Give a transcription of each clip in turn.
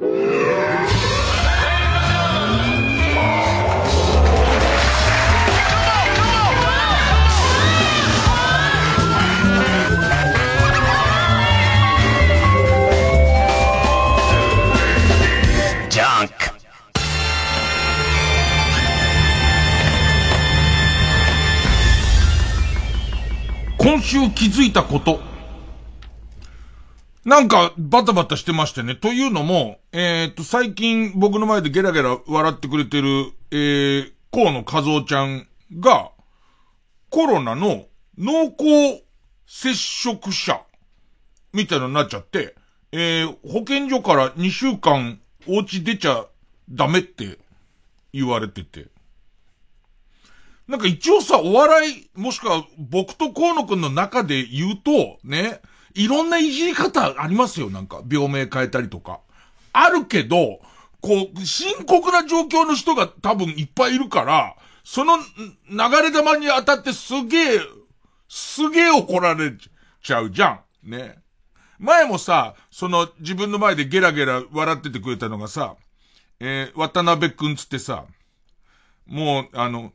今週気づいたこと。なんか、バタバタしてましてね。というのも、えー、っと、最近僕の前でゲラゲラ笑ってくれてる、えー、河野和夫ちゃんが、コロナの濃厚接触者、みたいなになっちゃって、えー、保健所から2週間お家出ちゃダメって言われてて。なんか一応さ、お笑い、もしくは僕と河野くんの中で言うと、ね、いろんないじり方ありますよ、なんか。病名変えたりとか。あるけど、こう、深刻な状況の人が多分いっぱいいるから、その流れ玉に当たってすげえ、すげえ怒られちゃうじゃん。ね。前もさ、その自分の前でゲラゲラ笑っててくれたのがさ、えー、渡辺くんつってさ、もう、あの、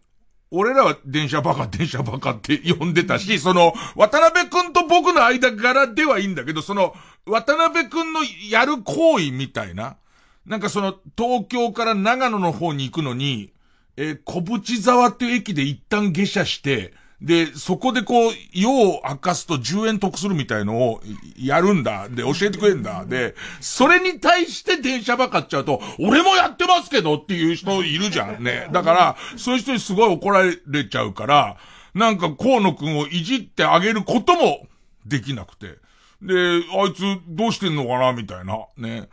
俺らは電車バカ、電車バカって呼んでたし、その、渡辺くんと僕の間柄ではいいんだけど、その、渡辺くんのやる行為みたいな、なんかその、東京から長野の方に行くのに、えー、小淵沢っていう駅で一旦下車して、で、そこでこう、用を明かすと10円得するみたいのをやるんだ。で、教えてくれんだ。で、それに対して電車ばかっちゃうと、俺もやってますけどっていう人いるじゃんね。だから、そういう人にすごい怒られちゃうから、なんか河野くんをいじってあげることもできなくて。で、あいつどうしてんのかなみたいな。ね。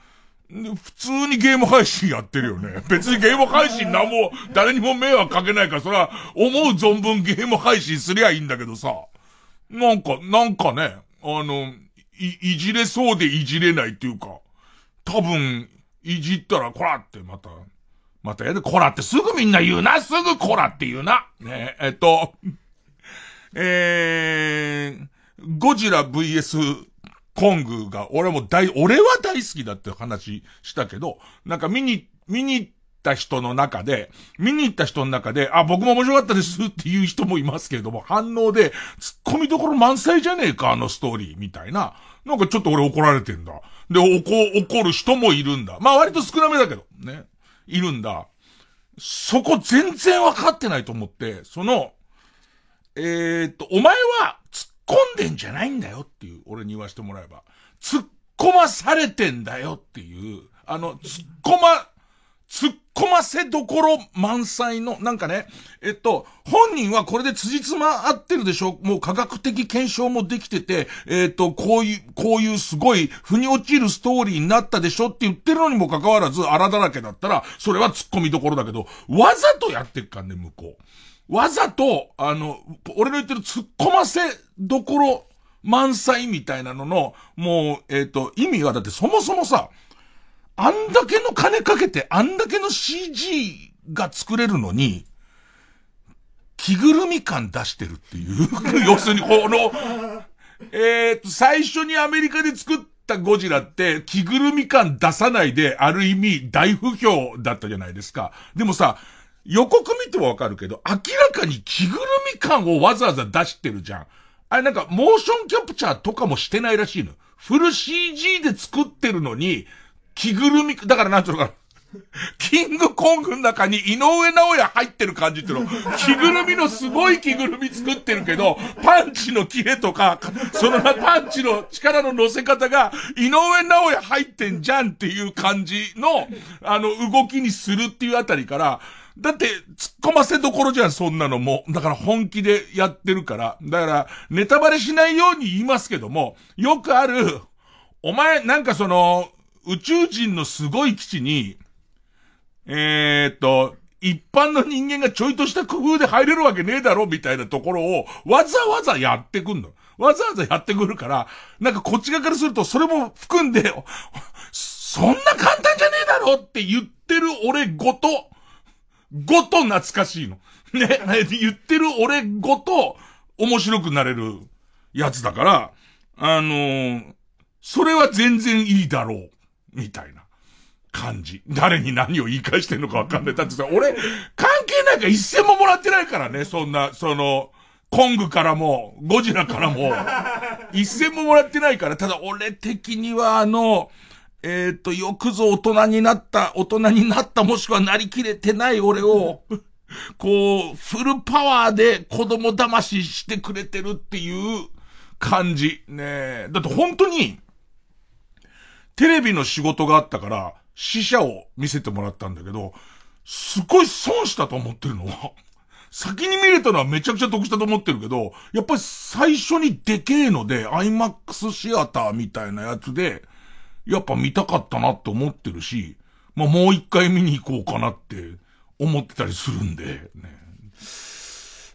普通にゲーム配信やってるよね。別にゲーム配信なんも、誰にも迷惑かけないから、それは思う存分ゲーム配信すりゃいいんだけどさ。なんか、なんかね、あの、い、いじれそうでいじれないっていうか、多分、いじったら、こらってまた、またやで、こらってすぐみんな言うな、すぐこらって言うな。ねえ、っと、えー、ゴジラ VS コングが、俺も大、俺は大好きだって話したけど、なんか見に、見に行った人の中で、見に行った人の中で、あ、僕も面白かったですっていう人もいますけれども、反応で、突っ込みどころ満載じゃねえか、あのストーリー、みたいな。なんかちょっと俺怒られてんだ。で、怒、怒る人もいるんだ。まあ割と少なめだけど、ね。いるんだ。そこ全然わかってないと思って、その、えー、っと、お前は、込んでんじゃないんだよっていう、俺に言わせてもらえば。突っ込まされてんだよっていう、あの、突っ込ま、突っ込ませどころ満載の、なんかね、えっと、本人はこれで辻褄合ってるでしょもう科学的検証もできてて、えっと、こういう、こういうすごい、腑に落ちるストーリーになったでしょって言ってるのにもかかわらず、荒だらけだったら、それは突っ込みどころだけど、わざとやってっかんね、向こう。わざと、あの、俺の言ってる突っ込ませどころ満載みたいなのの、もう、えっ、ー、と、意味はだってそもそもさ、あんだけの金かけて、あんだけの CG が作れるのに、着ぐるみ感出してるっていう。要するに、この、えっ、と、最初にアメリカで作ったゴジラって、着ぐるみ感出さないで、ある意味大不評だったじゃないですか。でもさ、予告見てもわかるけど、明らかに着ぐるみ感をわざわざ出してるじゃん。あれなんか、モーションキャプチャーとかもしてないらしいの。フル CG で作ってるのに、着ぐるみ、だからなんていうのかな。キングコングの中に井上直也入ってる感じっていうの。着ぐるみのすごい着ぐるみ作ってるけど、パンチのキレとか、そのパンチの力の乗せ方が、井上直也入ってんじゃんっていう感じの、あの、動きにするっていうあたりから、だって、突っ込ませどころじゃん、そんなのも。だから本気でやってるから。だから、ネタバレしないように言いますけども、よくある、お前、なんかその、宇宙人のすごい基地に、えー、っと、一般の人間がちょいとした工夫で入れるわけねえだろ、みたいなところを、わざわざやってくんの。わざわざやってくるから、なんかこっち側からすると、それも含んで、そんな簡単じゃねえだろって言ってる俺ごと、ごと懐かしいの。ね、言ってる俺ごと面白くなれるやつだから、あのー、それは全然いいだろう。みたいな。感じ。誰に何を言い返してんのかわかんない。だってさ、俺、関係ないか一銭ももらってないからね、そんな、その、コングからも、ゴジラからも、一銭ももらってないから、ただ俺的にはあの、えっ、ー、と、よくぞ大人になった、大人になったもしくはなりきれてない俺を、こう、フルパワーで子供騙ししてくれてるっていう感じ。ねえだって本当に、テレビの仕事があったから、死者を見せてもらったんだけど、すごい損したと思ってるのは、先に見れたのはめちゃくちゃ得したと思ってるけど、やっぱり最初にでけえので、IMAX シアターみたいなやつで、やっぱ見たかったなって思ってるし、まあもう一回見に行こうかなって思ってたりするんで、ね。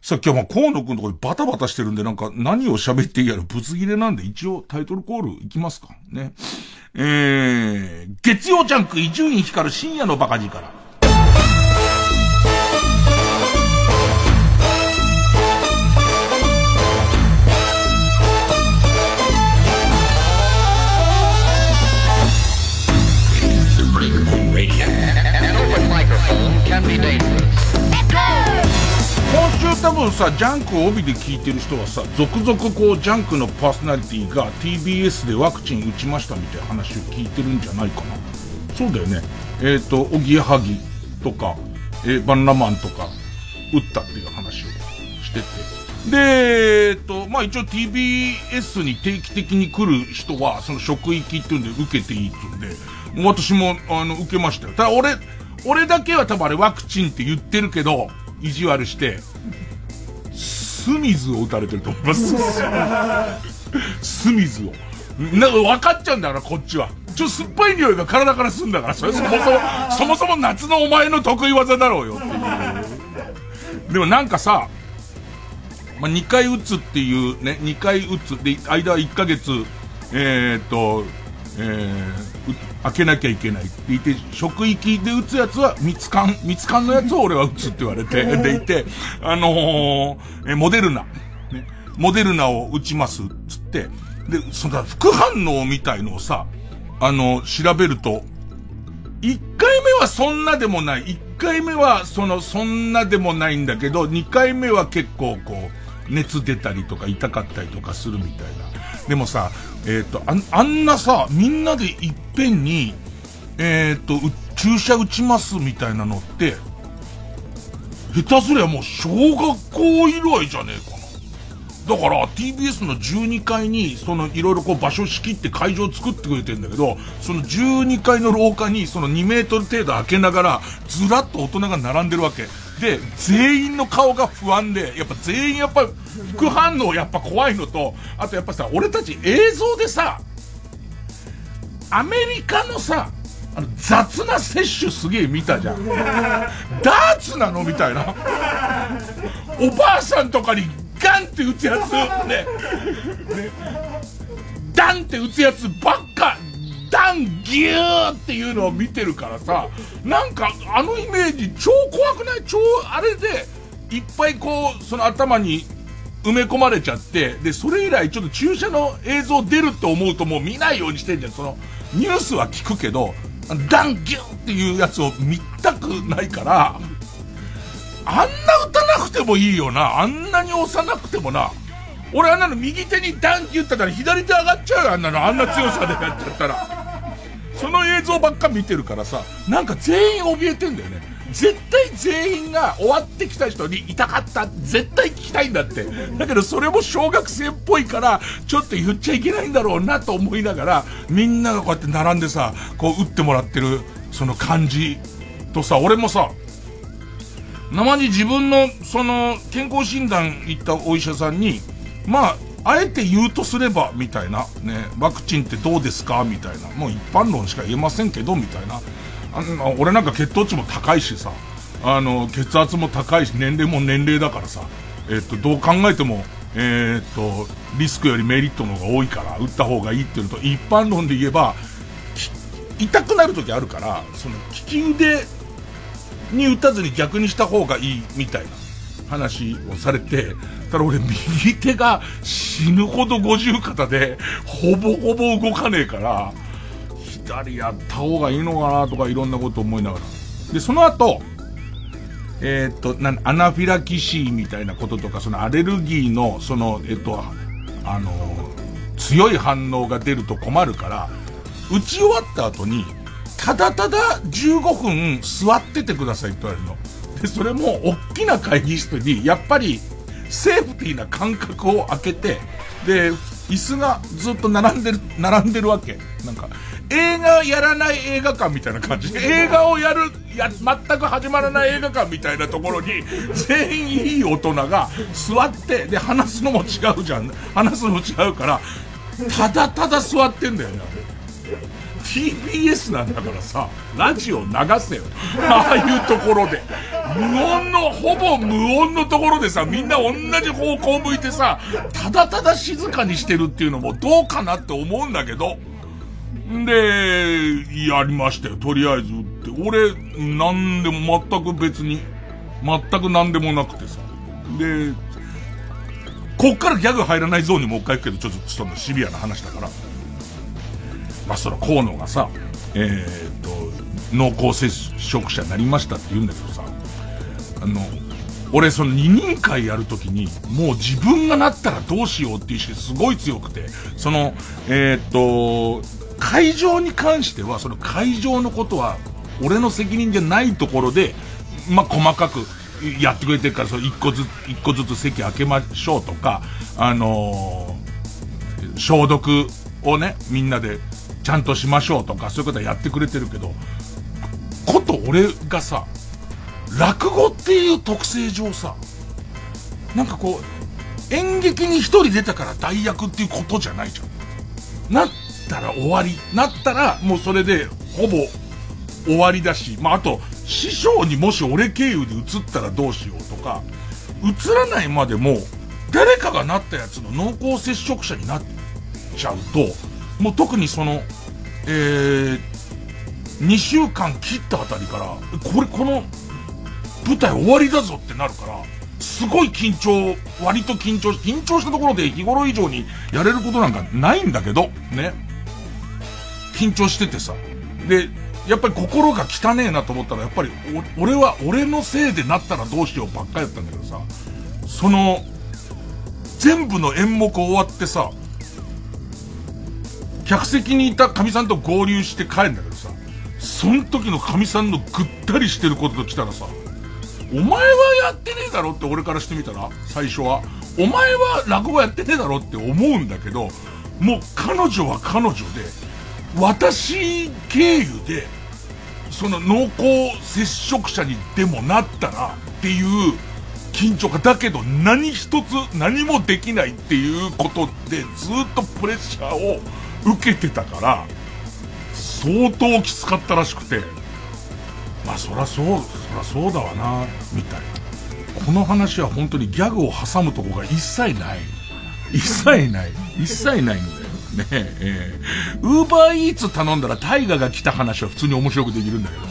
さっきはま河野くんとこでバタバタしてるんでなんか何を喋っていいやらぶつ切れなんで一応タイトルコールいきますかね。えー、月曜ジャンク伊集院光る深夜のバカ力。多分さ、ジャンクを帯で聞いてる人はさ、続々こう、ジャンクのパーソナリティが TBS でワクチン打ちましたみたいな話を聞いてるんじゃないかな。そうだよね。えっ、ー、と、おぎやはぎとか、えー、バンラマンとか、打ったっていう話をしてて。で、えっ、ー、と、まあ一応 TBS に定期的に来る人は、その職域っていうんで受けていいって言うんで、私も、あの、受けましたよ。ただ俺、俺だけは多分あれワクチンって言ってるけど、意地悪して、スミズを打たれてると思います。スミズを。なんか、分かっちゃうんだから、こっちは。ちょっと、酸っぱい匂いが体からすんだから、それそもそも、そもそも夏のお前の得意技だろうよっていう。でもなんかさ、まあ、2回打つっていうね、2回打つで、間1ヶ月、えー、っと、えー、開けなきゃいけないって言って、職域で打つやつは、蜜缶、蜜缶のやつを俺は打つって言われて、でいて、あのー、え、モデルナ、ね、モデルナを打ちます、つって、で、その副反応みたいのをさ、あの、調べると、1回目はそんなでもない。1回目は、その、そんなでもないんだけど、2回目は結構こう、熱出たりとか痛かったりとかするみたいな。でもさ、えっ、ー、とあ、あんなさ、みんなでいっぺんに、えっ、ー、と、注射打ちますみたいなのって、下手すりゃもう小学校以来じゃねえかな。だから TBS の12階に、そのいろいろこう場所仕切って会場作ってくれてんだけど、その12階の廊下にその2メートル程度開けながら、ずらっと大人が並んでるわけ。で、全員の顔が不安で、やっぱ全員やっぱ副反応やっぱ怖いのと、あとやっぱさ、俺たち映像でさ、アメリカのさ、あの雑な摂取すげえ見たじゃん。ダーツなのみたいな。おばあさんとかにガンって打つやつ、ね。ね。ダンって打つやつばっかンギューっていうのを見てるからさ、なんかあのイメージ超怖くない？超あれで、いっぱいこう、その頭に埋め込まれちゃって、で、それ以来ちょっと注射の映像出るって思うともう見ないようにしてんじゃん。その、ニュースは聞くけど、ダンギューっていうやつを見たくないから、あんな打たなくてもいいよな。あんなに押さなくてもな。俺あんなの右手にダンキューったら左手上がっちゃうよ、あんなの。あんな強さでやっちゃったら。その映像ばっか見てるからさ、なんか全員怯えてんだよね。絶対全員が終わってきた人に痛かった、絶対聞きたいんだって。だけどそれも小学生っぽいから、ちょっと言っちゃいけないんだろうなと思いながら、みんながこうやって並んでさ、こう打ってもらってる、その感じとさ、俺もさ、生に自分の、その、健康診断行ったお医者さんに、まあ、あえて言うとすれば、みたいな、ね、ワクチンってどうですか？みたいな、もう一般論しか言えませんけど、みたいな。あの、俺なんか血糖値も高いしさ、あの、血圧も高いし、年齢も年齢だからさ、えっと、どう考えても、えー、っと、リスクよりメリットの方が多いから、打った方がいいっていうのと、一般論で言えば、痛くなる時あるから、その、利き腕に打たずに逆にした方がいいみたいな。話をされて、ただ俺右手が死ぬほど五十肩で、ほぼほぼ動かねえから、たりやった方がいいのかなとかいろんなこと思いながら。で、その後、えっ、と、な、アナフィラキシーみたいなこととか、そのアレルギーの、その、えっ、と、あの強い反応が出ると困るから、打ち終わった後に、ただただ15分座っててくださいって言われるの。それも、大きな会議室に、やっぱり、セーフティーな間隔を空けて、で、椅子がずっと並んでる、並んでるわけ。なんか、映画やらない映画館みたいな感じ。映画をやる、や、全く始まらない映画館みたいなところに、全員いい大人が座って、で、話すのも違うじゃん。話すのも違うから、ただただ座ってんだよね。TBS なんだからさ、ラジオ流せよ。ああいうところで。無音の、ほぼ無音のところでさ、みんな同じ方向向いてさ、ただただ静かにしてるっていうのもどうかなって思うんだけど、で、やりましたよ、とりあえずって。俺、なんでも全く別に、全くなんでもなくてさ。で、こっからギャグ入らないゾーンにもう一回行くけど、ちょっとそのシビアな話だから。まあ、その河野がさ、えー、っと、濃厚接触者になりましたって言うんだけどさ、あの、俺その二人会やるときに、もう自分がなったらどうしようっていう意識すごい強くて、その、えー、っと、会場に関しては、その会場のことは、俺の責任じゃないところで、まあ、細かくやってくれてるから、その一個ずつ、一個ずつ席開けましょうとか、あのー、消毒をね、みんなでちゃんとしましょうとか、そういうことはやってくれてるけど、こと俺がさ、落語っていう特性上さ、なんかこう、演劇に一人出たから代役っていうことじゃないじゃん。なったら終わり。なったらもうそれでほぼ終わりだし、まあ、あと、師匠にもし俺経由で移ったらどうしようとか、移らないまでも、誰かがなったやつの濃厚接触者になっちゃうと、もう特にその、えー、2週間切ったあたりから、これ、この舞台終わりだぞってなるから、すごい緊張、割と緊張し、緊張したところで日頃以上にやれることなんかないんだけど、ね。緊張しててさ。で、やっぱり心が汚ねえなと思ったら、やっぱり、俺は、俺のせいでなったらどうしようばっかりやったんだけどさ、その、全部の演目終わってさ、客席にいた神さんと合流して帰るんだけどさ、その時の神さんのぐったりしてることと来たらさ、お前はやってねえだろって俺からしてみたら、最初は。お前は落語やってねえだろって思うんだけど、もう彼女は彼女で、私経由で、その濃厚接触者にでもなったらっていう緊張感。だけど何一つ何もできないっていうことでずっとプレッシャーを受けてたから、相当きつかったらしくて、まあそらそう、そらそうだわな、みたいな。この話は本当にギャグを挟むとこが一切ない。一切ない。一切ないんだよ。ねえ、えー、ウーバーイーツ頼んだらタイガが来た話は普通に面白くできるんだけど。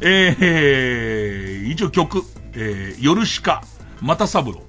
えー、一応曲、えー、夜しか、またサブロ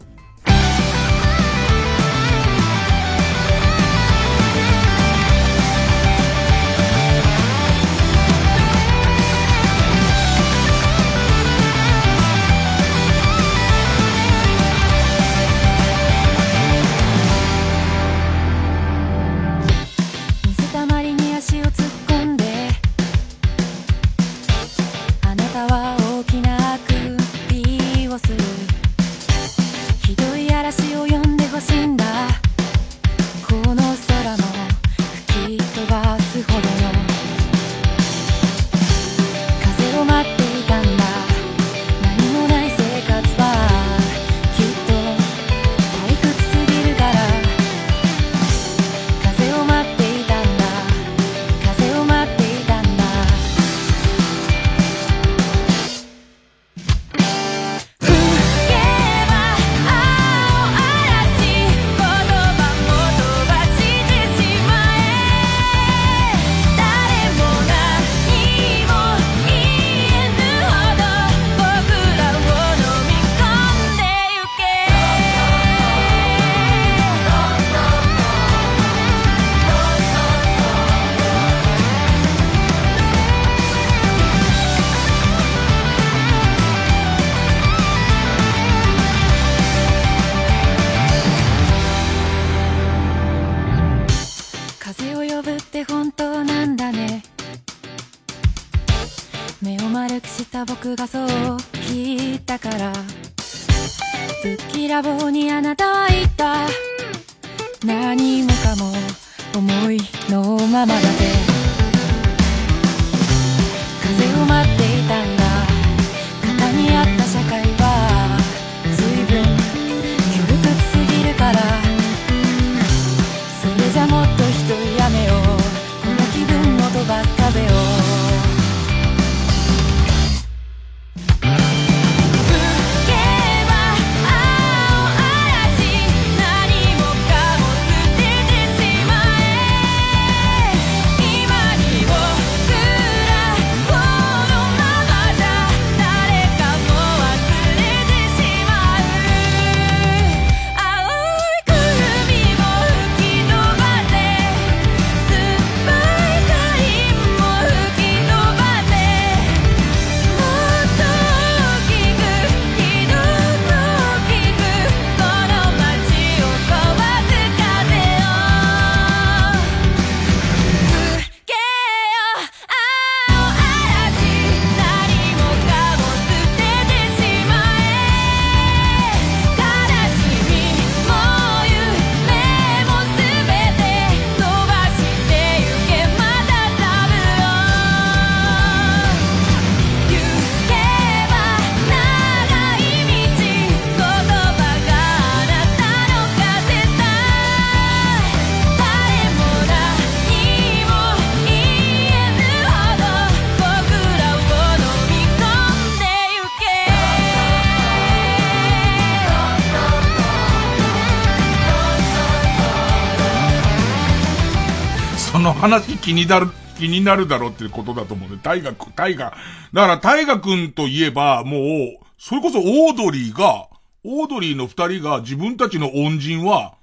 気になる、気になるだろうっていうことだと思うね。大河、大河。だから大河君といえば、もう、それこそオードリーが、オードリーの二人が自分たちの恩人は、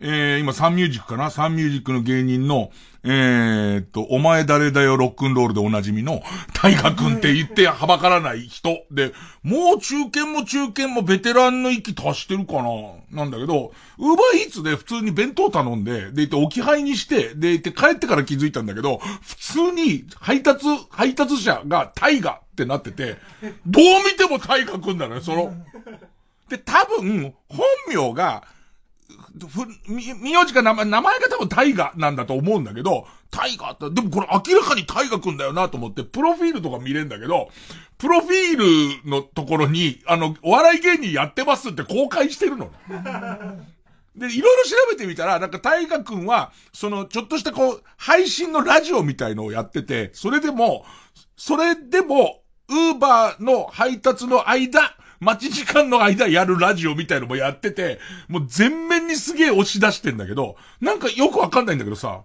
えー、今サンミュージックかな？サンミュージックの芸人の、えー、っと、お前誰だよロックンロールでおなじみの、大河君って言ってはばからない人。で、もう中堅も中堅もベテランの域達してるかな？なんだけど、ウーバーイーツで普通に弁当頼んで、で、言って置き配にして、で、言って帰ってから気づいたんだけど、普通に配達、配達者が大河ってなってて、どう見ても大河君だね、その。で、多分、本名が、ふ、み、名字か名前、名前が多分タイガなんだと思うんだけど、タイガって、でもこれ明らかにタイガくんだよなと思って、プロフィールとか見れんだけど、プロフィールのところに、あの、お笑い芸人やってますって公開してるの。で、いろいろ調べてみたら、なんかタイガくんは、その、ちょっとしたこう、配信のラジオみたいのをやってて、それでも、それでも、ウーバーの配達の間、待ち時間の間やるラジオみたいのもやってて、もう全面にすげえ押し出してんだけど、なんかよくわかんないんだけどさ、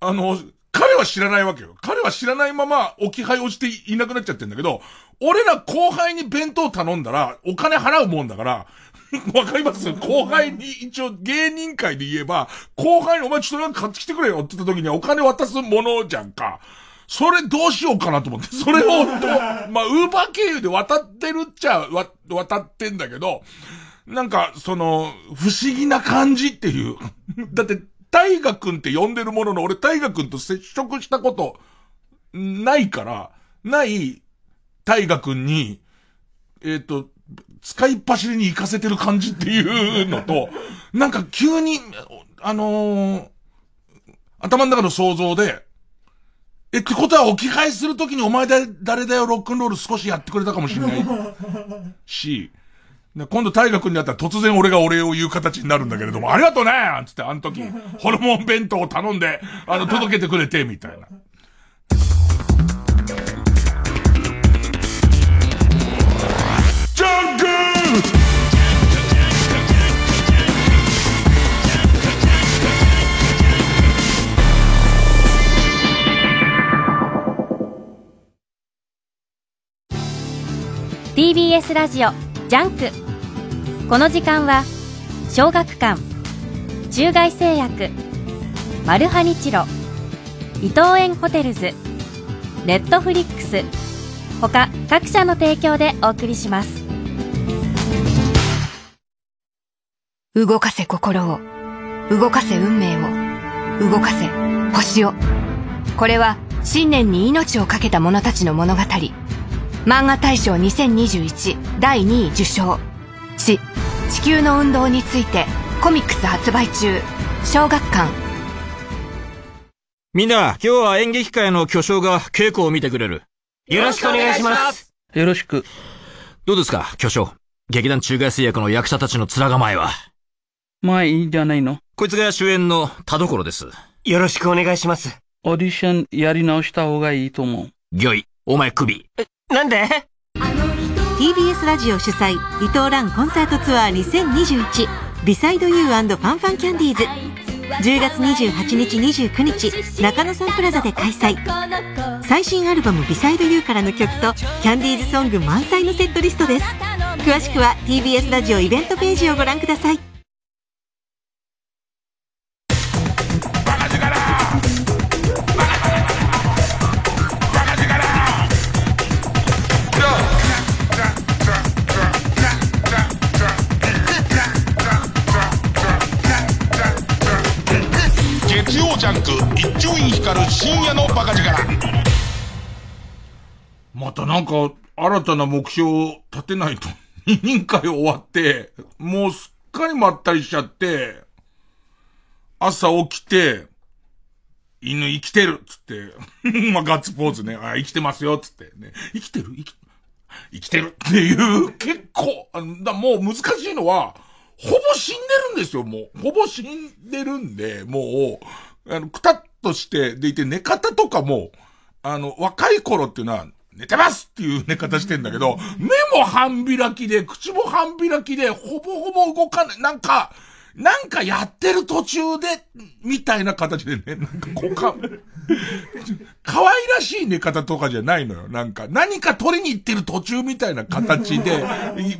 あの、彼は知らないわけよ。彼は知らないまま置き配をしていなくなっちゃってんだけど、俺ら後輩に弁当頼んだらお金払うもんだから、わかります？後輩に一応芸人界で言えば、後輩にお前ちょっとなんか買ってきてくれよって言った時にはお金渡すものじゃんか。それどうしようかなと思って、それを、まあ、ウーバー経由で渡ってるっちゃ、わ、渡ってんだけど、なんか、その、不思議な感じっていう。だって、大河君って呼んでるものの、俺大河君と接触したこと、ないから、ない大河君に、えっ、ー、と、使いっ走りに行かせてる感じっていうのと、なんか急に、あのー、頭の中の想像で、え、ってことは置き換えするときにお前だ、誰だよロックンロール少しやってくれたかもしれない し、今度大河君に会ったら突然俺がお礼を言う形になるんだけれども、ありがとうねつって、あの時、ホルモン弁当を頼んで、あの、届けてくれて、みたいな。TBS ラジオジャンク。この時間は小学館中外製薬マルハニチロ伊藤園ホテルズネットフリックス他各社の提供でお送りします。動かせ心を動かせ運命を動かせ星を。これは信念に命を懸けた者たちの物語。漫画大賞2021第2位受賞地地球の運動についてコミックス発売中小学館みんな、今日は演劇界の巨匠が稽古を見てくれる。よろしくお願いします。よろしく。どうですか、巨匠？劇団中外製薬の役者たちの面構えは。まあいいんじゃないの？こいつが主演の田所です。よろしくお願いします。オーディションやり直した方がいいと思う。ギョイ、お前首。なんで？TBS ラジオ主催伊藤蘭コンサートツアー2021ビサイドユーファンファンキャンディーズ。10月28日29日中野サンプラザで開催。最新アルバム「ビサイドユーからの曲とキャンディーズソング満載のセットリストです。詳しくは TBS ラジオイベントページをご覧くださいジャンク一丁院光る深夜のバカ力。またなんか新たな目標を立てないと 委員会終わってもうすっかりまったりしちゃって朝起きて犬生きてるっつって まあガッツポーズね。あ生きてますよっつってね。生きてる？生き生きてるっていう結構だもう難しいのはほぼ死んでるんですよ、もう。ほぼ死んでるんで、もう、あの、くたっとして、でいて寝方とかも、あの、若い頃っていうのは、寝てますっていう寝方してんだけど、目も半開きで、口も半開きで、ほぼほぼ動かない。なんか、なんかやってる途中で、みたいな形でね、なんかこうか、可愛らしい寝方とかじゃないのよ。なんか、何か取りに行ってる途中みたいな形で、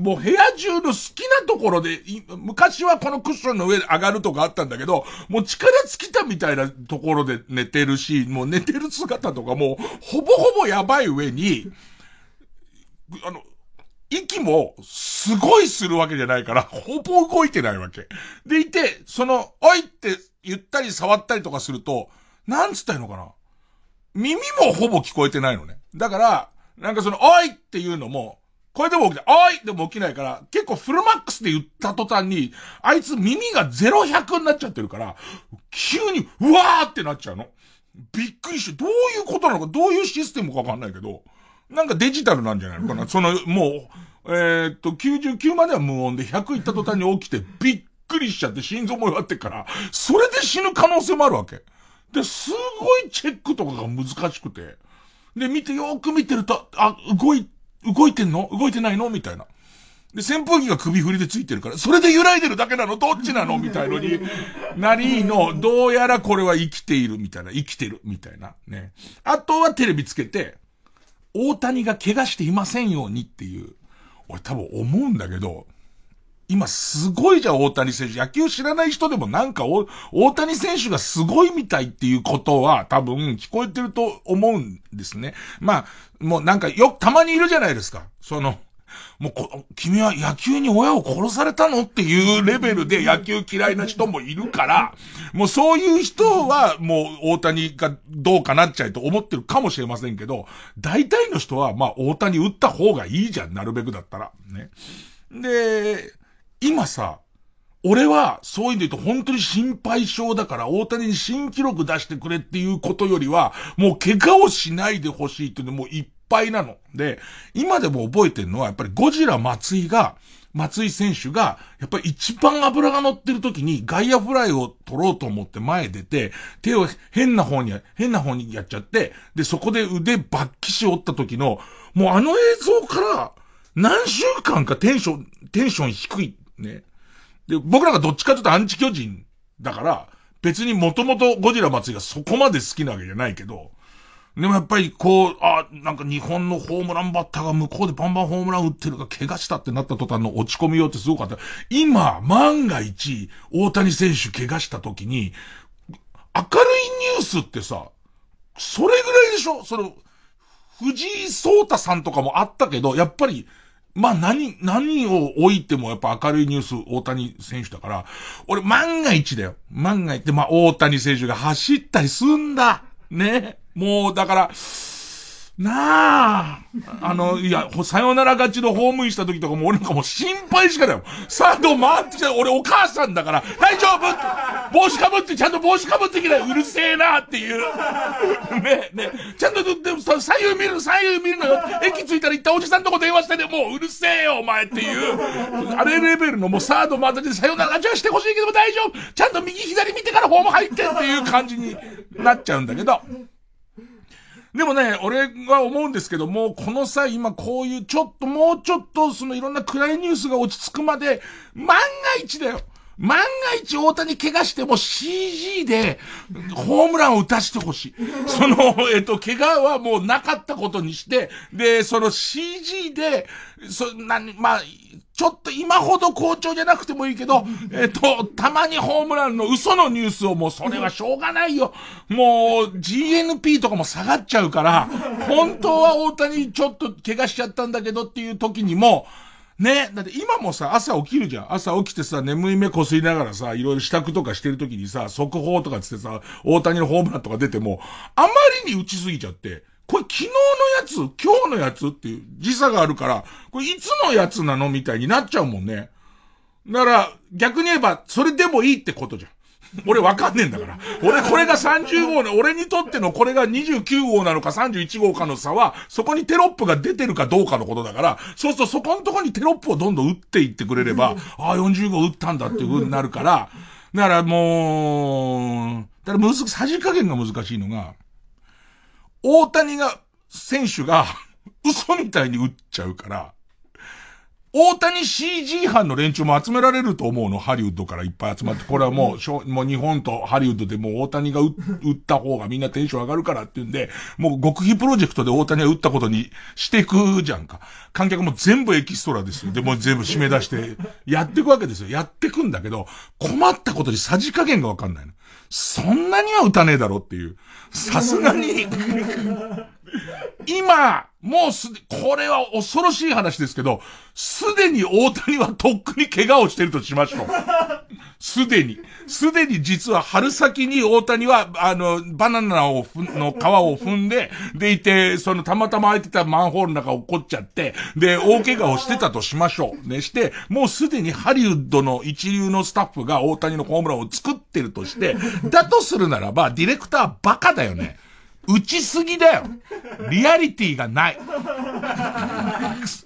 もう部屋中の好きなところで、昔はこのクッションの上で上がるとかあったんだけど、もう力尽きたみたいなところで寝てるし、もう寝てる姿とかもう、ほぼほぼやばい上に、あの、息もすごいするわけじゃないから、ほぼ動いてないわけ。でいて、その、おいって言ったり触ったりとかすると、なんつったらいいのかな？耳もほぼ聞こえてないのね。だから、なんかその、おいっていうのも、これでも起きない。おいでも起きないから、結構フルマックスで言った途端に、あいつ耳が0100になっちゃってるから、急に、うわーってなっちゃうの。びっくりして、どういうことなのか、どういうシステムかわかんないけど、なんかデジタルなんじゃないのかな。その、もう、えー、っと、99までは無音で100いった途端に起きて、びっくりしちゃって心臓も弱ってから、それで死ぬ可能性もあるわけ。で、すごいチェックとかが難しくて。で、見て、よーく見てると、あ、動い、動いてんの？動いてないの？みたいな。で、扇風機が首振りでついてるから、それで揺らいでるだけなの？どっちなの？みたいのに、なりの、どうやらこれは生きているみたいな、生きてるみたいな。ね。あとはテレビつけて、大谷が怪我していませんようにっていう、俺多分思うんだけど、今すごいじゃん、大谷選手。野球知らない人でもなんか大谷選手がすごいみたいっていうことは多分聞こえてると思うんですね。まあ、もうなんかよ、たまにいるじゃないですか。その、もう、君は野球に親を殺されたのっていうレベルで野球嫌いな人もいるから、もうそういう人はもう大谷がどうかなっちゃいと思ってるかもしれませんけど、大体の人はまあ大谷打った方がいいじゃん、なるべくだったら。ね。で、今さ、俺は、そういう意味で言うと本当に心配性だから、大谷に新記録出してくれっていうことよりは、もう怪我をしないでほしいっていうのもういっぱいなの。で、今でも覚えてるのは、やっぱりゴジラ松井が、松井選手が、やっぱり一番油が乗ってる時に外野フライを取ろうと思って前出て、手を変な方に、変な方にやっちゃって、で、そこで腕バッキシ折った時の、もうあの映像から、何週間かテンション、テンション低い。ね。で、僕なんかどっちかというとアンチ巨人だから、別にもともとゴジラ松井がそこまで好きなわけじゃないけど、でもやっぱりこう、あ、なんか日本のホームランバッターが向こうでバンバンホームラン打ってるが怪我したってなった途端の落ち込みようってすごかった。今、万が一、大谷選手怪我した時に、明るいニュースってさ、それぐらいでしょ？その、藤井聡太さんとかもあったけど、やっぱり、まあ何、何を置いてもやっぱ明るいニュース、大谷選手だから、俺万が一だよ。万が一で、まあ大谷選手が走ったりすんだ。ね。もう、だから、なあ。あの、いや、さよなら勝ちのホームインした時とかも俺なんかもう心配しかないよ。サード回ってきた俺お母さんだから、大丈夫帽子かぶって、ちゃんと帽子かぶってきなうるせえなっていう。ね、ね、ちゃんと、でも左右見る、左右見るのよ。駅着いたら行ったおじさんとこ電話してでもううるせえよ、お前っていう。あれレベルのもうサード回ってて、さよなら勝ちはしてほしいけども大丈夫ちゃんと右左見てからホーム入ってっていう感じになっちゃうんだけど。でもね、俺は思うんですけども、この際今こういうちょっともうちょっとそのいろんな暗いニュースが落ち着くまで、万が一だよ。万が一大谷怪我しても CG でホームランを打たしてほしい。その、えっと、怪我はもうなかったことにして、で、その CG で、そ、なに、まあ、ちょっと今ほど好調じゃなくてもいいけど、えっと、たまにホームランの嘘のニュースをもうそれはしょうがないよ。もう GNP とかも下がっちゃうから、本当は大谷ちょっと怪我しちゃったんだけどっていう時にも、ね。だって今もさ、朝起きるじゃん。朝起きてさ、眠い目こすりながらさ、いろいろ支度とかしてる時にさ、速報とかつってさ、大谷のホームランとか出ても、あまりに打ちすぎちゃって、これ昨日のやつ？今日のやつっていう時差があるから、これいつのやつなのみたいになっちゃうもんね。だから、逆に言えば、それでもいいってことじゃん。俺わかんねえんだから。俺これが30号の、俺にとってのこれが29号なのか31号かの差は、そこにテロップが出てるかどうかのことだから、そうするとそこのとこにテロップをどんどん打っていってくれれば、ああ、40号打ったんだっていう風になるから、だからもう、だから難し、さじ加減が難しいのが、大谷が、選手が、嘘みたいに打っちゃうから、大谷 CG 班の連中も集められると思うの。ハリウッドからいっぱい集まって。これはもう、もう日本とハリウッドでもう大谷が打った方がみんなテンション上がるからっていうんで、もう極秘プロジェクトで大谷が打ったことにしていくじゃんか。観客も全部エキストラですよ。で、も全部締め出して、やっていくわけですよ。やっていくんだけど、困ったことにさじ加減がわかんないの。そんなには打たねえだろっていう。さすがに今、もうす、これは恐ろしい話ですけど、すでに大谷はとっくに怪我をしてるとしましょう。すでに。すでに実は春先に大谷は、あの、バナナをの皮を踏んで、でいて、そのたまたま空いてたマンホールの中を怒っこっちゃって、で、大怪我をしてたとしましょう。ね、して、もうすでにハリウッドの一流のスタッフが大谷のホームランを作ってるとして、だとするならば、ディレクターバカだよね。打ちすぎだよ。リアリティがない。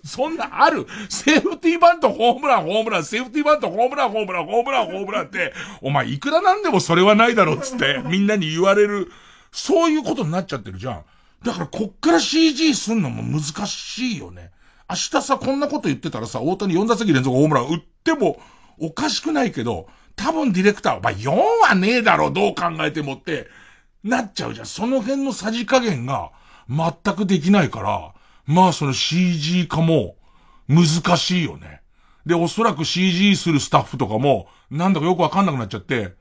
そんなある。セーフティーバント、ホームラン、ホームラン、セーフティーバント、ホームラン、ホームラン、ホームラン、ホームランって、お前いくらなんでもそれはないだろ、つって、みんなに言われる。そういうことになっちゃってるじゃん。だからこっから CG すんのも難しいよね。明日さ、こんなこと言ってたらさ、大谷4打席連続ホームラン打ってもおかしくないけど、多分ディレクターは、まあ、4はねえだろ、どう考えてもって、なっちゃうじゃん。その辺のさじ加減が全くできないから、まあその CG 化も難しいよね。で、おそらく CG するスタッフとかも、なんだかよくわかんなくなっちゃって、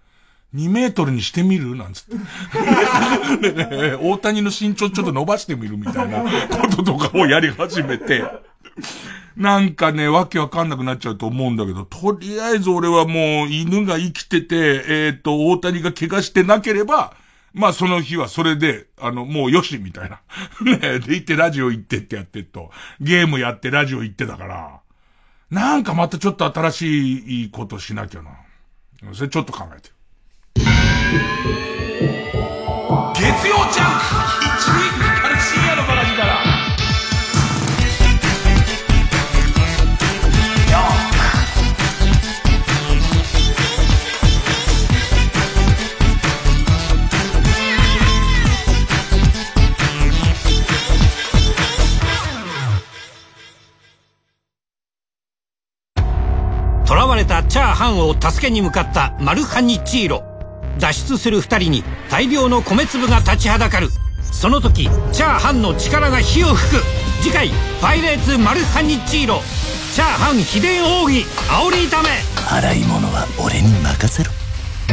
2メートルにしてみる？なんつって。大谷の身長ちょっと伸ばしてみるみたいなこととかをやり始めて、なんかね、わけわかんなくなっちゃうと思うんだけど、とりあえず俺はもう犬が生きてて、えっ、ー、と、大谷が怪我してなければ、まあその日はそれで、あの、もうよし、みたいな。ねで行ってラジオ行ってってやってっと、ゲームやってラジオ行ってだから、なんかまたちょっと新しいことしなきゃな。それちょっと考えて。月曜ジャンクれたチャーハンを助けに向かったマルハニチーロ。脱出する2人に大量の米粒が立ちはだかる。その時チャーハンの力が火を吹く。次回「パイレーツマルハニチーロ」チャーハン秘伝奥義煽り炒め。洗い物は俺に任せろ。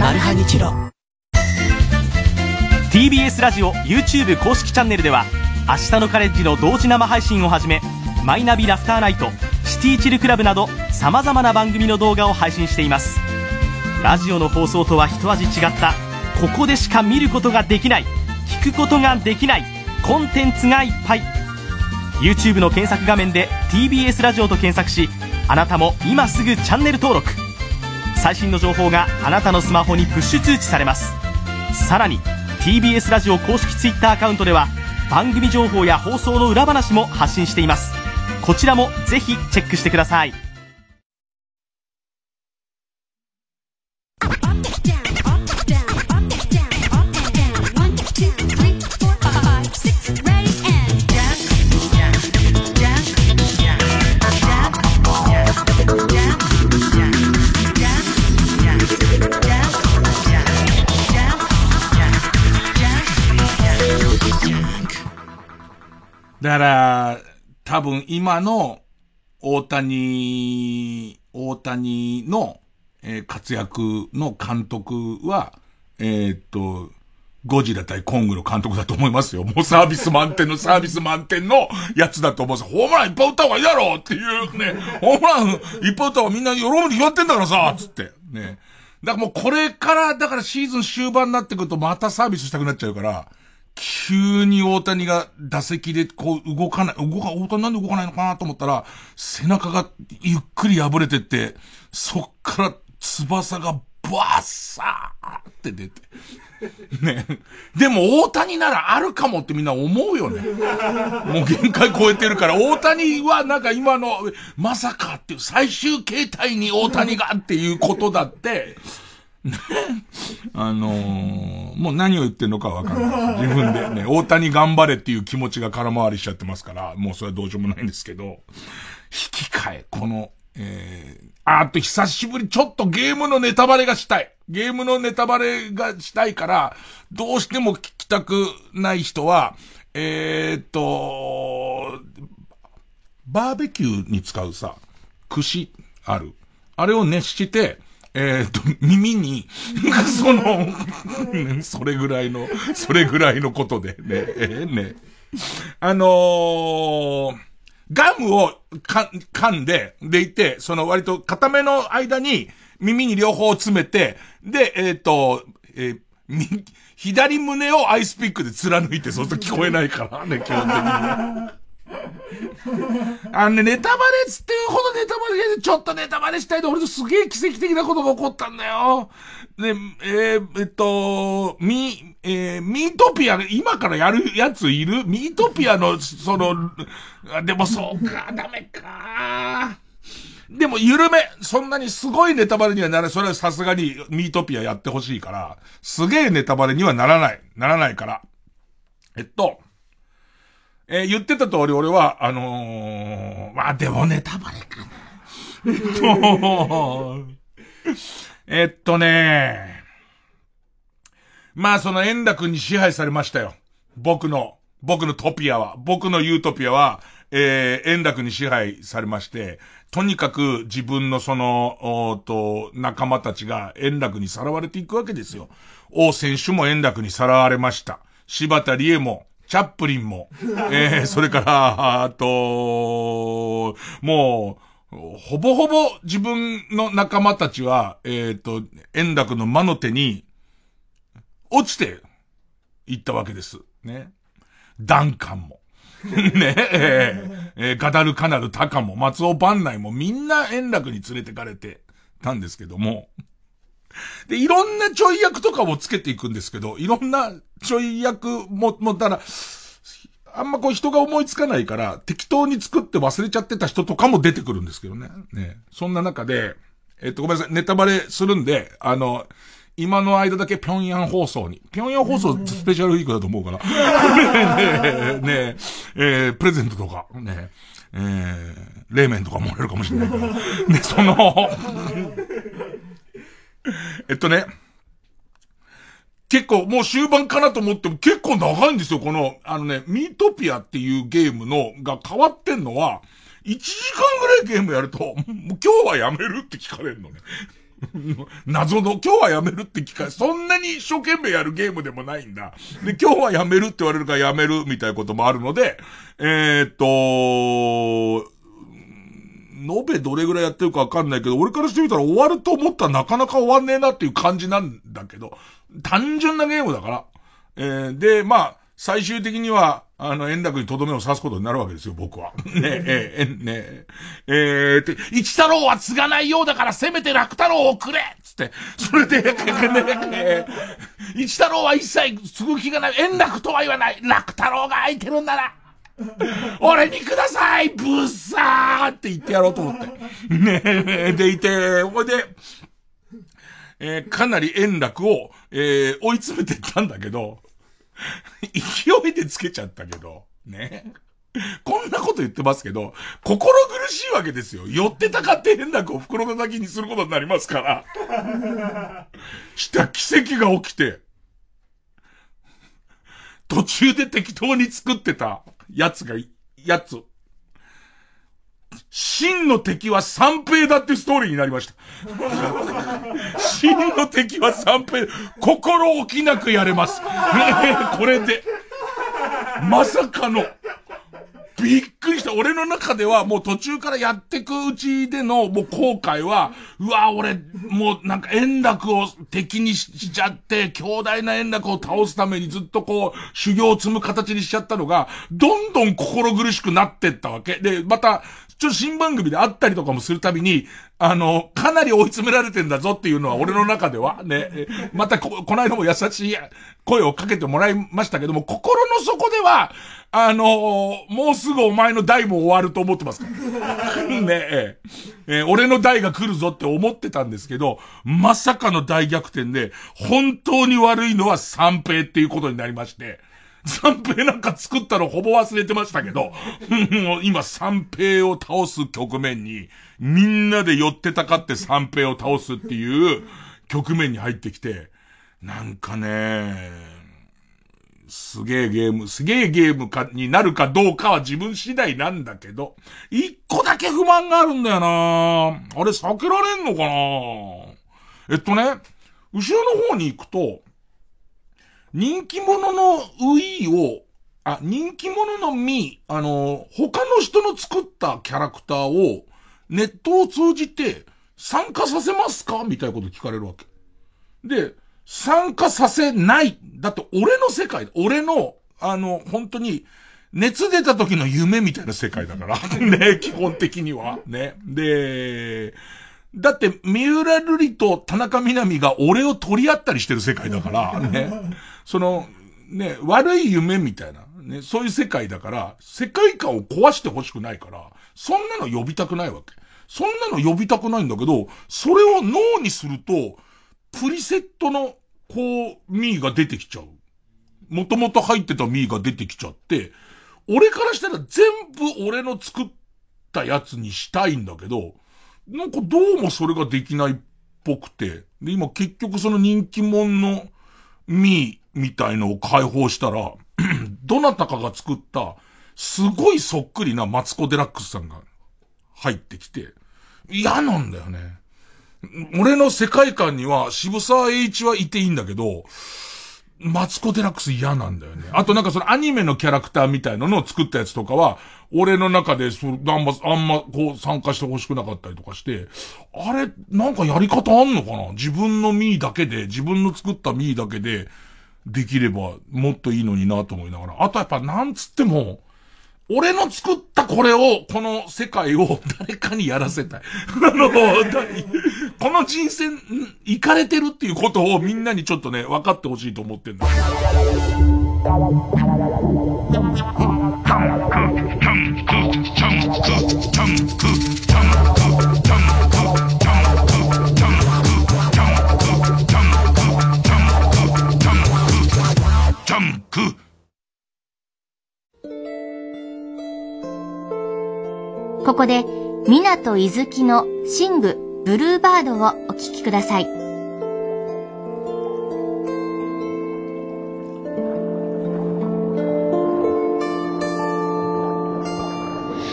マルハニチロ。TBS ラジオ YouTube 公式チャンネルでは明日のカレッジの同時生配信をはじめマイナビラスターナイトシティチルクラブなどさまざまな番組の動画を配信しています。ラジオの放送とは一味違ったここでしか見ることができない聞くことができないコンテンツがいっぱい。YouTube の検索画面で TBS ラジオと検索しあなたも今すぐチャンネル登録。最新の情報があなたのスマホにプッシュ通知されます。さらに TBS ラジオ公式 Twitter アカウントでは番組情報や放送の裏話も発信しています。こちらもぜひチェックしてください。だから、多分今の大谷、大谷の、えー活躍の監督は、えーっと、ゴジラ対コングの監督だと思いますよ。もうサービス満点のサービス満点のやつだと思うんですホームランいっぱい打った方がいいだろうっていうね、ホームランいっぱい打った方がみんな喜ぶに決まってんだからさ、つって。ね。だからもうこれから、だからシーズン終盤になってくるとまたサービスしたくなっちゃうから、急に大谷が打席でこう動かない、動か、大谷なんで動かないのかなと思ったら、背中がゆっくり破れてって、そっから翼がバッサーって出て。ね。でも大谷ならあるかもってみんな思うよね。もう限界超えてるから、大谷はなんか今の、まさかっていう最終形態に大谷がっていうことだって、あのーもう何を言ってんのかわかんない。自分でね、大谷頑張れっていう気持ちが空回りしちゃってますから、もうそれはどうしようもないんですけど、引き換え、この、えー、あと久しぶり、ちょっとゲームのネタバレがしたい。ゲームのネタバレがしたいから、どうしても聞きたくない人は、えーっと、バーベキューに使うさ、串ある。あれを熱して、えーっと、耳に、その、それぐらいの、それぐらいのことでね、えーね。あのーガムをか噛んで、でいて、その割と固めの間に耳に両方詰めて、で、えっ、と、えー左胸をアイスピックで貫いて、そうすると聞こえないからね、基本的に。あのね、ネタバレっつっていうほどネタバレ、ちょっとネタバレしたいと、俺とすげえ奇跡的なことが起こったんだよ。で、えーえっと、ミ、えーミートピア、今からやるやついる？ミートピアの、その、でもそうか、ダメか。でも、緩め、そんなにすごいネタバレにはならない。それはさすがにミートピアやってほしいから、すげえネタバレにはならない。ならないから。えっと、えー言ってた通り俺は、あのー、まあでもネタバレかな。えっと、えっとね、まあその円楽に支配されましたよ。僕の、僕のトピアは、僕のユートピアは、えー、円楽に支配されまして、とにかく自分のその、おと、仲間たちが円楽にさらわれていくわけですよ。王選手も円楽にさらわれました。柴田理恵も、チャップリンも、えー、それから、あと、もう、ほぼほぼ自分の仲間たちは、えっ、と、円楽の魔の手に、落ちて、いったわけです。ね。ダンカンも。ねえーえーガダルカナルタカも、松尾万内もみんな円楽に連れてかれてたんですけども、で、いろんなちょい役とかもつけていくんですけど、いろんなちょい役も、もたら、あんまこう人が思いつかないから、適当に作って忘れちゃってた人とかも出てくるんですけどね。ねそんな中で、えっと、ごめんなさい、ネタバレするんで、あの、今の間だけ平壌放送に。平壌放送スペシャルウィークだと思うから。ねえ、ねえ、えープレゼントとか、ねえ、えー冷麺とかもらえるかもしれないから。ね、その、えっとね、結構もう終盤かなと思っても結構長いんですよ、この、あのね、ミートピアっていうゲームの、が変わってんのは、1時間ぐらいゲームやると、もう今日はやめるって聞かれるのね。謎の、今日はやめるって聞かれ、そんなに一生懸命やるゲームでもないんだ。で、今日はやめるって言われるからやめるみたいなこともあるので、えーっと、延べどれぐらいやってるかわかんないけど、俺からしてみたら終わると思ったらなかなか終わんねえなっていう感じなんだけど、単純なゲームだから。えー、で、まあ、最終的には、あの、円楽にとどめを刺すことになるわけですよ、僕は。ねえ、え、ねえ、えー、って、一太郎は継がないようだからせめて楽太郎をくれつって、それで、ねえ、一太郎は一切継ぐ気がない。円楽とは言わない。楽太郎が空いてるんだなら、俺にくださいブッサーって言ってやろうと思って。ねえ、でいて、ほいで、えー、かなり円楽を、えー、追い詰めてったんだけど、勢いでつけちゃったけど、ね。こんなこと言ってますけど、心苦しいわけですよ。寄ってたかって変楽を袋の先にすることになりますから。した奇跡が起きて、途中で適当に作ってたやつが、やつ。真の敵は三平だってストーリーになりました。真の敵は三平。心置きなくやれます。これで。まさかの。びっくりした。俺の中ではもう途中からやってくうちでのもう後悔は、うわ、俺、もうなんか円楽を敵にしちゃって、強大な円楽を倒すためにずっとこう、修行を積む形にしちゃったのが、どんどん心苦しくなってったわけ。で、また、ちょ新番組で会ったりとかもするたびに、あの、かなり追い詰められてんだぞっていうのは俺の中では。ね、またこ、この間も優しい声をかけてもらいましたけども、心の底では、あのもうすぐお前の代も終わると思ってますから。ね。え、え、俺の代が来るぞって思ってたんですけど、まさかの大逆転で、本当に悪いのは三平っていうことになりまして、三平なんか作ったのほぼ忘れてましたけど、今三平を倒す局面に、みんなで寄ってたかって三平を倒すっていう局面に入ってきて、なんかね、すげえゲーム、すげえゲームか、になるかどうかは自分次第なんだけど、一個だけ不満があるんだよな。あれ避けられんのかな。えっとね、後ろの方に行くと、人気者のウィーを、あ、人気者のミー、あの、他の人の作ったキャラクターをネットを通じて参加させますか？みたいなこと聞かれるわけ。で、参加させない。だって俺の世界、俺の、あの、本当に、熱出た時の夢みたいな世界だから。ね、基本的には。ね。で、だって、三浦瑠璃と田中みな実が俺を取り合ったりしてる世界だから、ね。その、ね、悪い夢みたいな、ね、そういう世界だから、世界観を壊してほしくないから、そんなの呼びたくないわけ。そんなの呼びたくないんだけど、それを脳にすると、プリセットの、こう、ミーが出てきちゃう。もともと入ってたミーが出てきちゃって、俺からしたら全部俺の作ったやつにしたいんだけど、なんかどうもそれができないっぽくて、で、今結局その人気者のミー、みたいのを解放したら、どなたかが作った、すごいそっくりなマツコ・デラックスさんが入ってきて、嫌なんだよね。俺の世界観には渋沢栄一はいていいんだけど、マツコ・デラックス嫌なんだよね。あとなんかそのアニメのキャラクターみたいなのを作ったやつとかは、俺の中でそ、あんま、あんまこう参加してほしくなかったりとかして、あれ、なんかやり方あんのかな？自分のミーだけで、自分の作ったミーだけで、できればもっといいのになと思いながら。あとやっぱなんつっても、俺の作ったこれを、この世界を誰かにやらせたい。あの、この人生、行かれてるっていうことをみんなにちょっとね、分かってほしいと思ってんだ。ここで、港伊豆のシング、ブルーバードをお聴きください。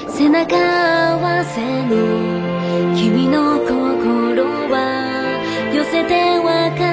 背中合わせに君の心は寄せては返す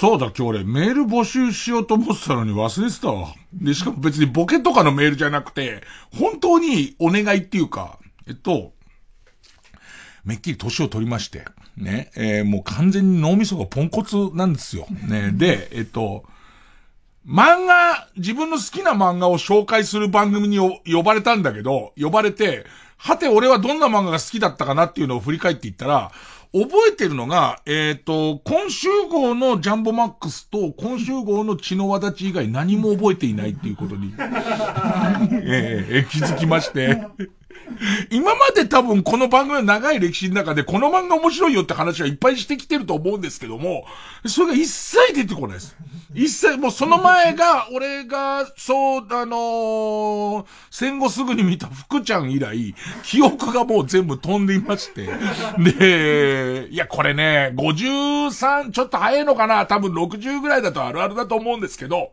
そうだ、今日俺メール募集しようと思ってたのに忘れてたわ。で、しかも別にボケとかのメールじゃなくて、本当にお願いっていうか、えっと、めっきり年を取りまして、ね、えーもう完全に脳みそがポンコツなんですよ。ね、で、えっと、漫画、自分の好きな漫画を紹介する番組に呼ばれたんだけど、呼ばれて、はて俺はどんな漫画が好きだったかなっていうのを振り返っていったら、覚えてるのが、えっ、と、今週号のジャンボマックスと今週号の血の輪立ち以外何も覚えていないっていうことに、えー気づきまして。今まで多分この番組の長い歴史の中でこの漫画面白いよって話はいっぱいしてきてると思うんですけども、それが一切出てこないです。一切、もうその前が、俺が、そう、あのー戦後すぐに見た福ちゃん以来、記憶がもう全部飛んでいまして。で、いや、これね、53、ちょっと早いのかな多分60ぐらいだとあるあるだと思うんですけど、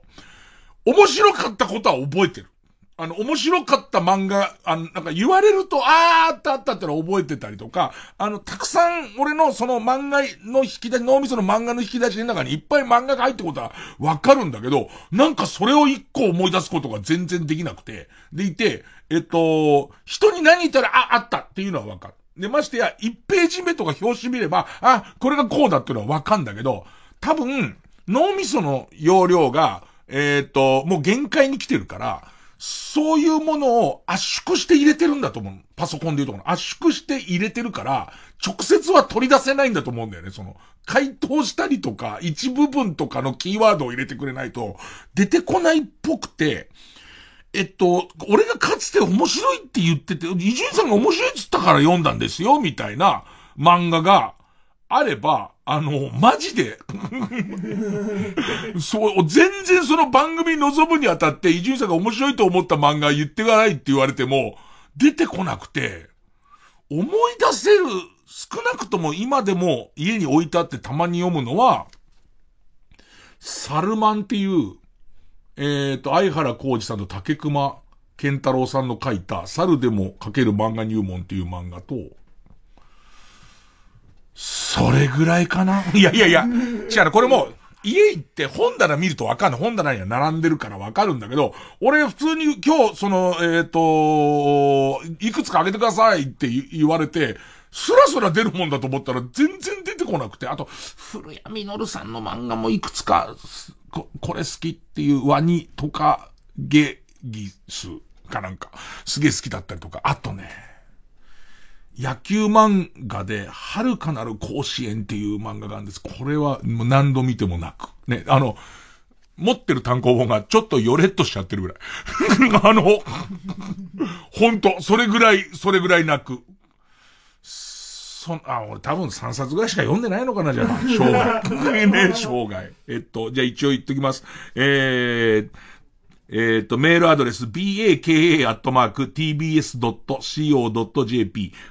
面白かったことは覚えてる。あの、面白かった漫画、あの、なんか言われると、あーあったあったってのを覚えてたりとか、あの、たくさん、俺のその漫画の引き出し、脳みその漫画の引き出しの中にいっぱい漫画が入ってことはわかるんだけど、なんかそれを一個思い出すことが全然できなくて、でいて、えっと、人に何言ったら、あ、あったっていうのはわかる。で、ましてや、1ページ目とか表紙見れば、あ、これがこうだっていうのはわかんだけど、多分、脳みその容量が、えっ、と、もう限界に来てるから、そういうものを圧縮して入れてるんだと思う。パソコンで言うとこの。圧縮して入れてるから、直接は取り出せないんだと思うんだよね。その、回答したりとか、一部分とかのキーワードを入れてくれないと、出てこないっぽくて、えっと、俺がかつて面白いって言ってて、伊集院さんが面白いっつったから読んだんですよ、みたいな漫画があれば、あの、マジで、そう、全然その番組望むにあたって、伊集院さんが面白いと思った漫画言ってくださいって言われても、出てこなくて、思い出せる、少なくとも今でも家に置いてあってたまに読むのは、サルマンっていう、えっ、と、相原浩二さんと竹熊健太郎さんの書いた、猿でも書ける漫画入門っていう漫画と、それぐらいかな？いやいやいや、違うな、これも、家行って本棚見るとわかんない。本棚には並んでるからわかるんだけど、俺普通に今日、その、えっ、と、いくつかあげてくださいって言われて、スラスラ出るもんだと思ったら全然出てこなくて、あと、古谷実さんの漫画もいくつか、ここれ好きっていうワニとかゲギスかなんか、すげえ好きだったりとか、あとね、野球漫画で、遥かなる甲子園っていう漫画があるんです。これはもう何度見てもなく。ね、あの、持ってる単行本がちょっとヨレッとしちゃってるぐらい。あの、ほんと、それぐらい、それぐらい泣く。そん、あ、俺多分3冊ぐらいしか読んでないのかな、じゃあ。生涯。ね、生涯。えっと、じゃあ一応言っときます。えー、えっ、と、メールアドレス、baka.tbs.co.jp、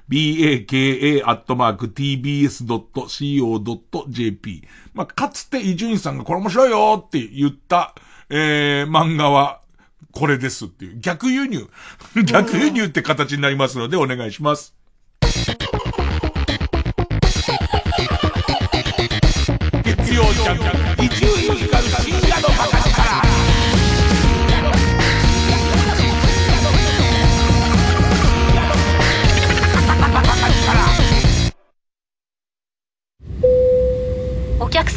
baka.tbs.co.jp。まあ、かつて伊集院さんがこれ面白いよって言った、えー、漫画は、これですっていう。逆輸入。逆輸入って形になりますので、お願いします。月曜ジャンク、伊集院光る深夜のバカ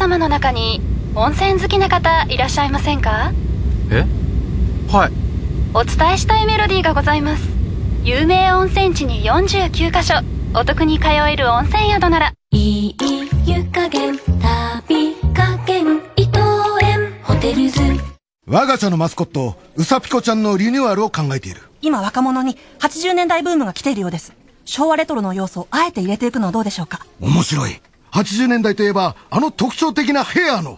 様の中に温泉好きな方いらっしゃいませんか？え？はい。お伝えしたいメロディーがございます。有名温泉地に49カ所。お得に通える温泉宿なら。いい湯加減旅加減伊藤園。ホテルズ。我が社のマスコット、うさぴこちゃんのリニューアルを考えている。今若者に80年代ブームが来ているようです。昭和レトロの要素をあえて入れていくのはどうでしょうか？面白い。80年代といえば、あの特徴的なヘアの。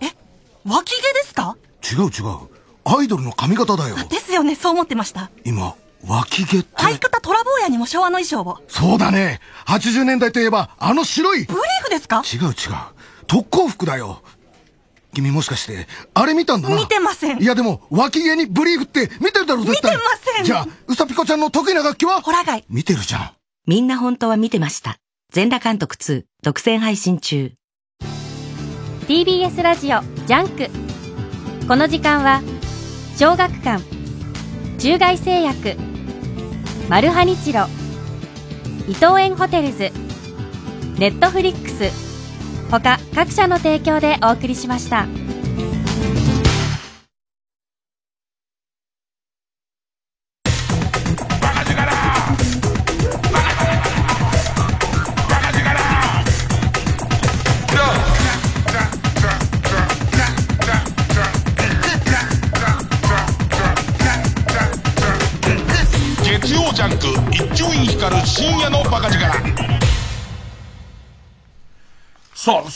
脇毛ですか？違う違う。アイドルの髪型だよ。ですよね、そう思ってました。今、脇毛って。相方トラ坊やにも昭和の衣装を。そうだね。80年代といえば、あの白い。ブリーフですか？違う違う。特攻服だよ。君もしかして、あれ見たんだな。見てません。いやでも、脇毛にブリーフって見てるだろ、絶対。見てません。じゃあ、うさぴこちゃんの得意な楽器は？ホラガイ。見てるじゃん。みんな本当は見てました。全裸監督2、独占配信中。TBS ラジオジャンクこの時間は小学館中外製薬マルハニチロ伊藤園ホテルズネットフリックス他各社の提供でお送りしました。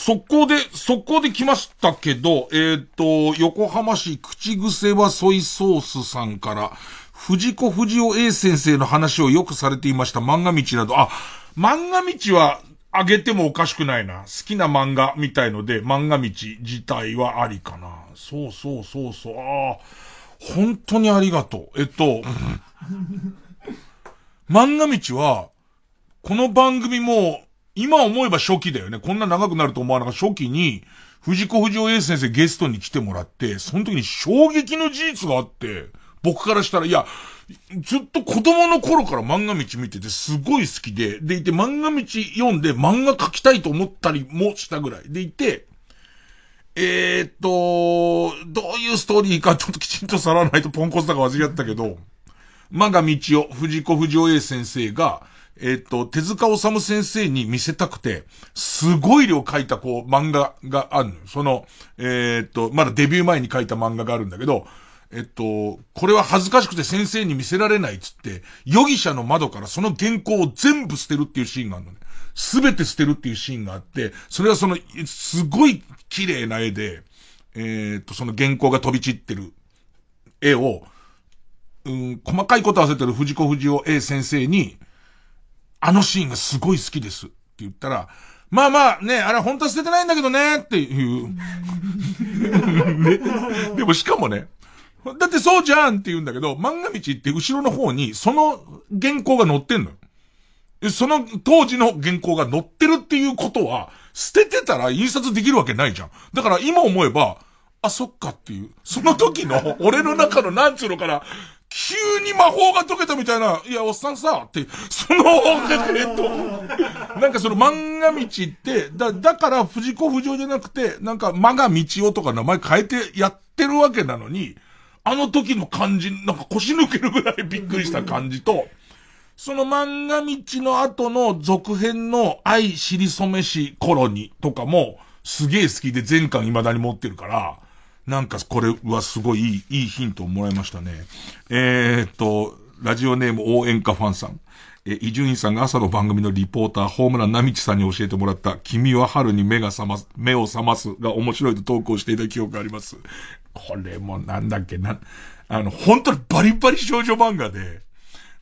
速攻で、速攻で来ましたけど、えっ、と、横浜市口癖はソイソースさんから、藤子不二雄 A 先生の話をよくされていました漫画道など、あ、漫画道はあげてもおかしくないな。好きな漫画みたいので、漫画道自体はありかな。そうそうそうそう。ああ、本当にありがとう。えっと、漫画道は、この番組も、今思えば初期だよね。こんな長くなると思わなかった。初期に、藤子不二雄先生ゲストに来てもらって、その時に衝撃の事実があって、僕からしたら、いや、ずっと子供の頃から漫画道見ててすごい好きで、でいて漫画道読んで漫画描きたいと思ったりもしたぐらい。でいて、えー、っと、どういうストーリーかちょっときちんとさらないとポンコツだか忘れちゃったけど、漫画道夫、藤子不二雄先生が、えっ、と、手塚治虫先生に見せたくて、すごい量書いたこう漫画があるの。その、えっ、と、まだデビュー前に書いた漫画があるんだけど、えっと、これは恥ずかしくて先生に見せられないっつって、容疑者の窓からその原稿を全部捨てるっていうシーンがあるのね。すべて捨てるっていうシーンがあって、それはその、すごい綺麗な絵で、えっと、その原稿が飛び散ってる絵を、うん、細かいこと合わせてる藤子不二雄 A 先生に、あのシーンがすごい好きですって言ったら、まあまあね、あれ本当は捨ててないんだけどねっていう。ね、でもしかもね、だってそうじゃんって言うんだけど、漫画道って後ろの方にその原稿が載ってんのよ。その当時の原稿が載ってるっていうことは、捨ててたら印刷できるわけないじゃん。だから今思えば、あ、そっかっていう。その時の俺の中のなんつうのかな、急に魔法が解けたみたいな、いや、おっさんさ、って、その、えっと、なんかその漫画道って、だ、だから藤子不二雄じゃなくて、なんかマガ道夫とか名前変えてやってるわけなのに、あの時の感じ、なんか腰抜けるぐらいびっくりした感じと、その漫画道の後の続編の愛尻染めし頃にとかもすげえ好きで全巻未だに持ってるから、なんかこれはすごいいい、いいヒントをもらいましたね。えー、っと、ラジオネーム応援歌ファンさん。え、伊集院さんが朝の番組のリポーター、ホームランなみちさんに教えてもらった、君は春に目が覚ます、目を覚ますが面白いと投稿していた記憶があります。これもなんだっけな、あの、本当にバリバリ少女漫画で、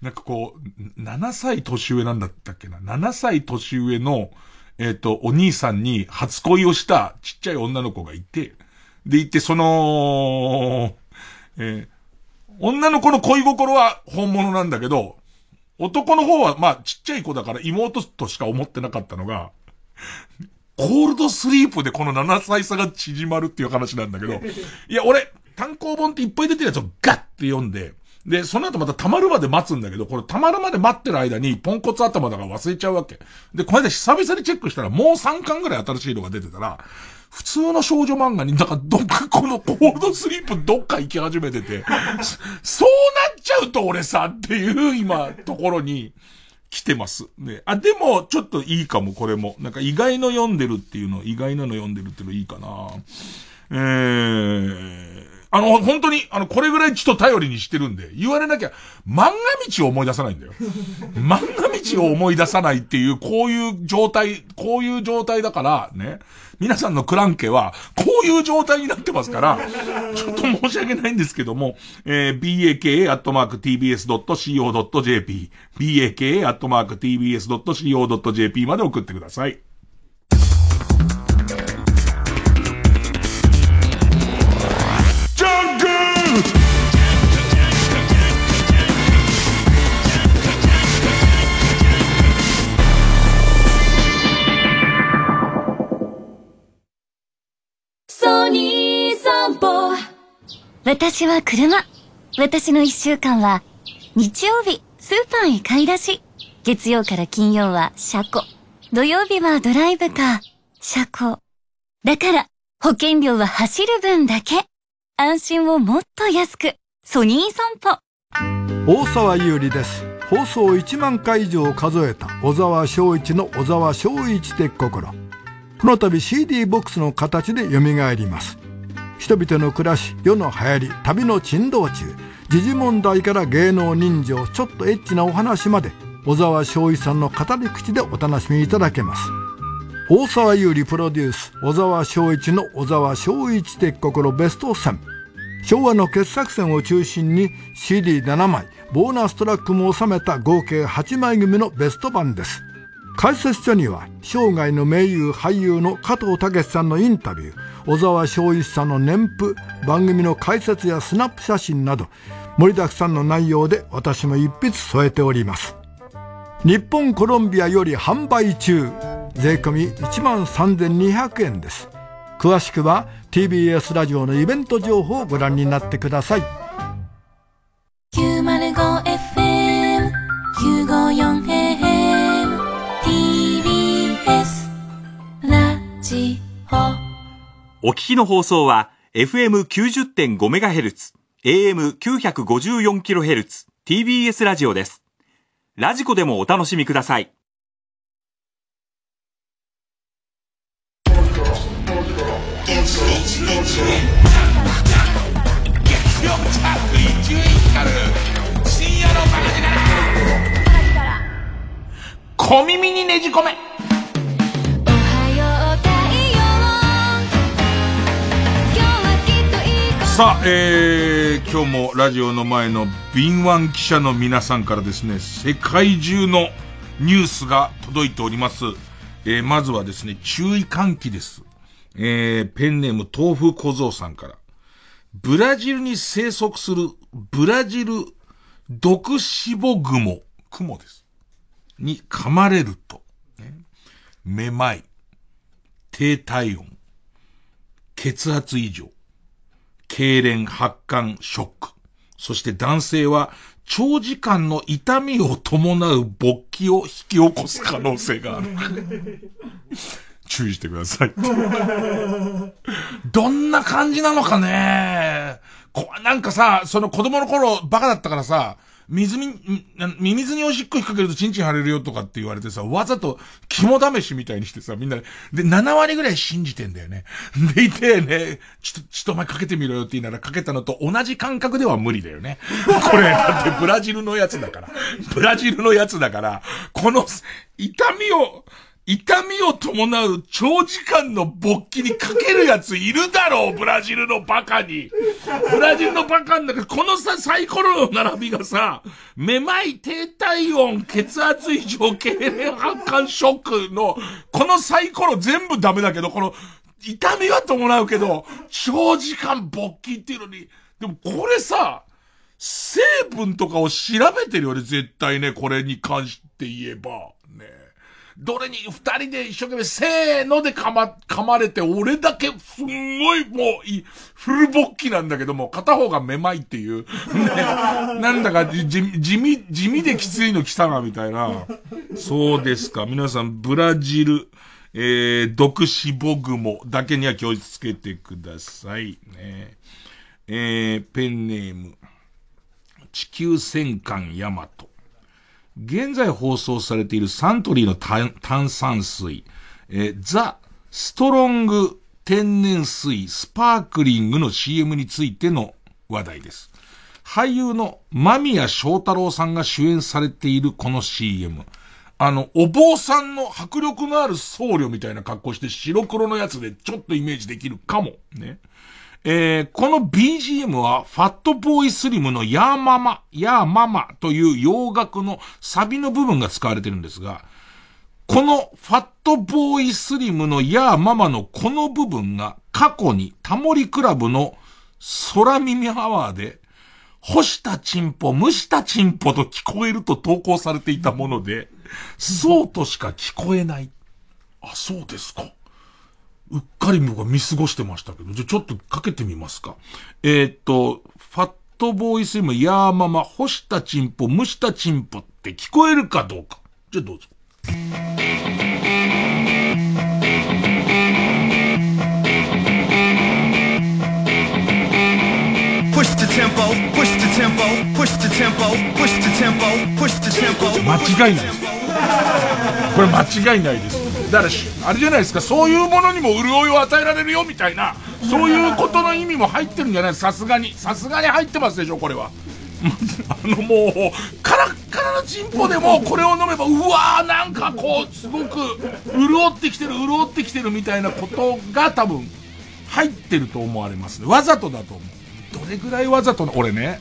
なんかこう、7歳年上なんだったっけな ?7 歳年上の、えっ、と、お兄さんに初恋をしたちっちゃい女の子がいて、で、いて、その、えー女の子の恋心は本物なんだけど、男の方は、まあ、ちっちゃい子だから妹としか思ってなかったのが、コールドスリープでこの7歳差が縮まるっていう話なんだけど、いや、俺、単行本っていっぱい出てるやつをガッて読んで、で、その後また溜まるまで待つんだけど、これ溜まるまで待ってる間にポンコツ頭だから忘れちゃうわけ。で、この間久々にチェックしたらもう3巻ぐらい新しいのが出てたら、普通の少女漫画に、なんかどっかこのコードスリープどっか行き始めてて、そうなっちゃうと俺さっていう今、ところに来てます。ね。あ、でもちょっといいかも、これも。なんか意外の読んでるっていうの、意外なの読んでるっていうのいいかな。えー、あの、本当に、あの、これぐらいちょっと頼りにしてるんで、言われなきゃ、漫画道を思い出さないんだよ。漫画道を思い出さないっていう、こういう状態、こういう状態だから、ね。皆さんのクランケは、こういう状態になってますから、ちょっと申し訳ないんですけども、えー、baka.tbs.co.jp、baka.tbs.co.jp まで送ってください。私は車。私の一週間は、日曜日、スーパーへ買い出し。月曜から金曜は車庫。土曜日はドライブカー、車庫。だから、保険料は走る分だけ。安心をもっと安く。ソニー散歩。大沢優里です。放送1万回以上数えた小沢昭一の小沢昭一的心。この度 CD ボックスの形で蘇ります。人々の暮らし世の流行り旅の珍道中時事問題から芸能人情ちょっとエッチなお話まで小沢昭一さんの語り口でお楽しみいただけます。大沢優里プロデュース小沢昭一の小沢昭一的心ベスト10昭和の傑作選を中心に CD7 枚ボーナストラックも収めた合計8枚組のベスト版です。解説書には生涯の名優俳優の加藤武さんのインタビュー小沢昭一さんの年譜番組の解説やスナップ写真など盛りだくさんの内容で私も一筆添えております。日本コロンビアより販売中。税込1万3200円です。詳しくは TBS ラジオのイベント情報をご覧になってください。905FM954AM TBS ラジオ。お聞きの放送は FM90.5MHz、AM954kHz、TBS ラジオです。ラジコでもお楽しみください。小耳にねじ込めさあ、えー、今日もラジオの前の敏腕記者の皆さんからですね、世界中のニュースが届いております。えー、まずはですね、注意喚起です。えー、ペンネーム豆腐小僧さんから。ブラジルに生息するブラジル毒脂肪雲、雲です。に噛まれると、ね、めまい、低体温、血圧異常、痙攣、発汗、ショック。そして男性は長時間の痛みを伴う勃起を引き起こす可能性がある。注意してください。どんな感じなのかねこなんかさ、その子供の頃バカだったからさ、水に、ミミズにおしっこ引っ掛けるとチンチン腫れるよとかって言われてさ、わざと肝試しみたいにしてさ、みんなで、で、7割ぐらい信じてんだよね。でいてね、ちょっと、ちょっとお前かけてみろよって言いならかけたのと同じ感覚では無理だよね。これ、だってブラジルのやつだから。ブラジルのやつだから、この、痛みを、痛みを伴う長時間の勃起にかけるやついるだろう、ブラジルのバカに。ブラジルのバカんだけど、このさ、サイコロの並びがさ、めまい、低体温、血圧異常、痙攣、発汗、ショックの、このサイコロ全部ダメだけど、この、痛みは伴うけど、長時間勃起っていうのに、でもこれさ、成分とかを調べてるよね、絶対ね、これに関して言えば。どれに二人で一生懸命せーので噛ま、噛まれて、俺だけすんごいもうい、フルボッキなんだけども、片方がめまいっていう、ね、なんだか地地味、地味できついの来たな、みたいな。そうですか。皆さん、ブラジル、えー、毒死ボグモだけには気をつけてください。ね、えー、ペンネーム、地球戦艦ヤマト。現在放送されているサントリーの炭酸水、えー、ザ・ストロング天然水スパークリングの CM についての話題です。俳優の間宮祥太郎さんが主演されているこの CM。あの、お坊さんの迫力のある僧侶みたいな格好して白黒のやつでちょっとイメージできるかも。ね。えー、この BGM は、ファットボーイスリムのヤーママ、ヤーママという洋楽のサビの部分が使われてるんですが、このファットボーイスリムのヤーママのこの部分が過去にタモリクラブの空耳アワーで、干したチンポ、蒸したチンポと聞こえると投稿されていたもので、そうとしか聞こえない。あ、そうですか。うっかり僕は見過ごしてましたけど、じゃあちょっとかけてみますか。えー、っと、ファットボーイスリム、ヤーママ、干したチンポ、蒸したチンポって聞こえるかどうか。じゃあどうぞ。Push the tempo, push the tempo, push the tempo, push the tempo, push the tempo. 間違いないです。これ間違いないです。だから、あれじゃないですか、そういうものにも潤いを与えられるよみたいな、そういうことの意味も入ってるんじゃない、さすがに。さすがに入ってますでしょ、これは。あのもう、カラッカラのチンポでもこれを飲めば、うわーなんかこう、すごく、潤ってきてる、潤ってきてるみたいなことが多分、入ってると思われますね。わざとだと思う。どれぐらいわざとな、俺ね、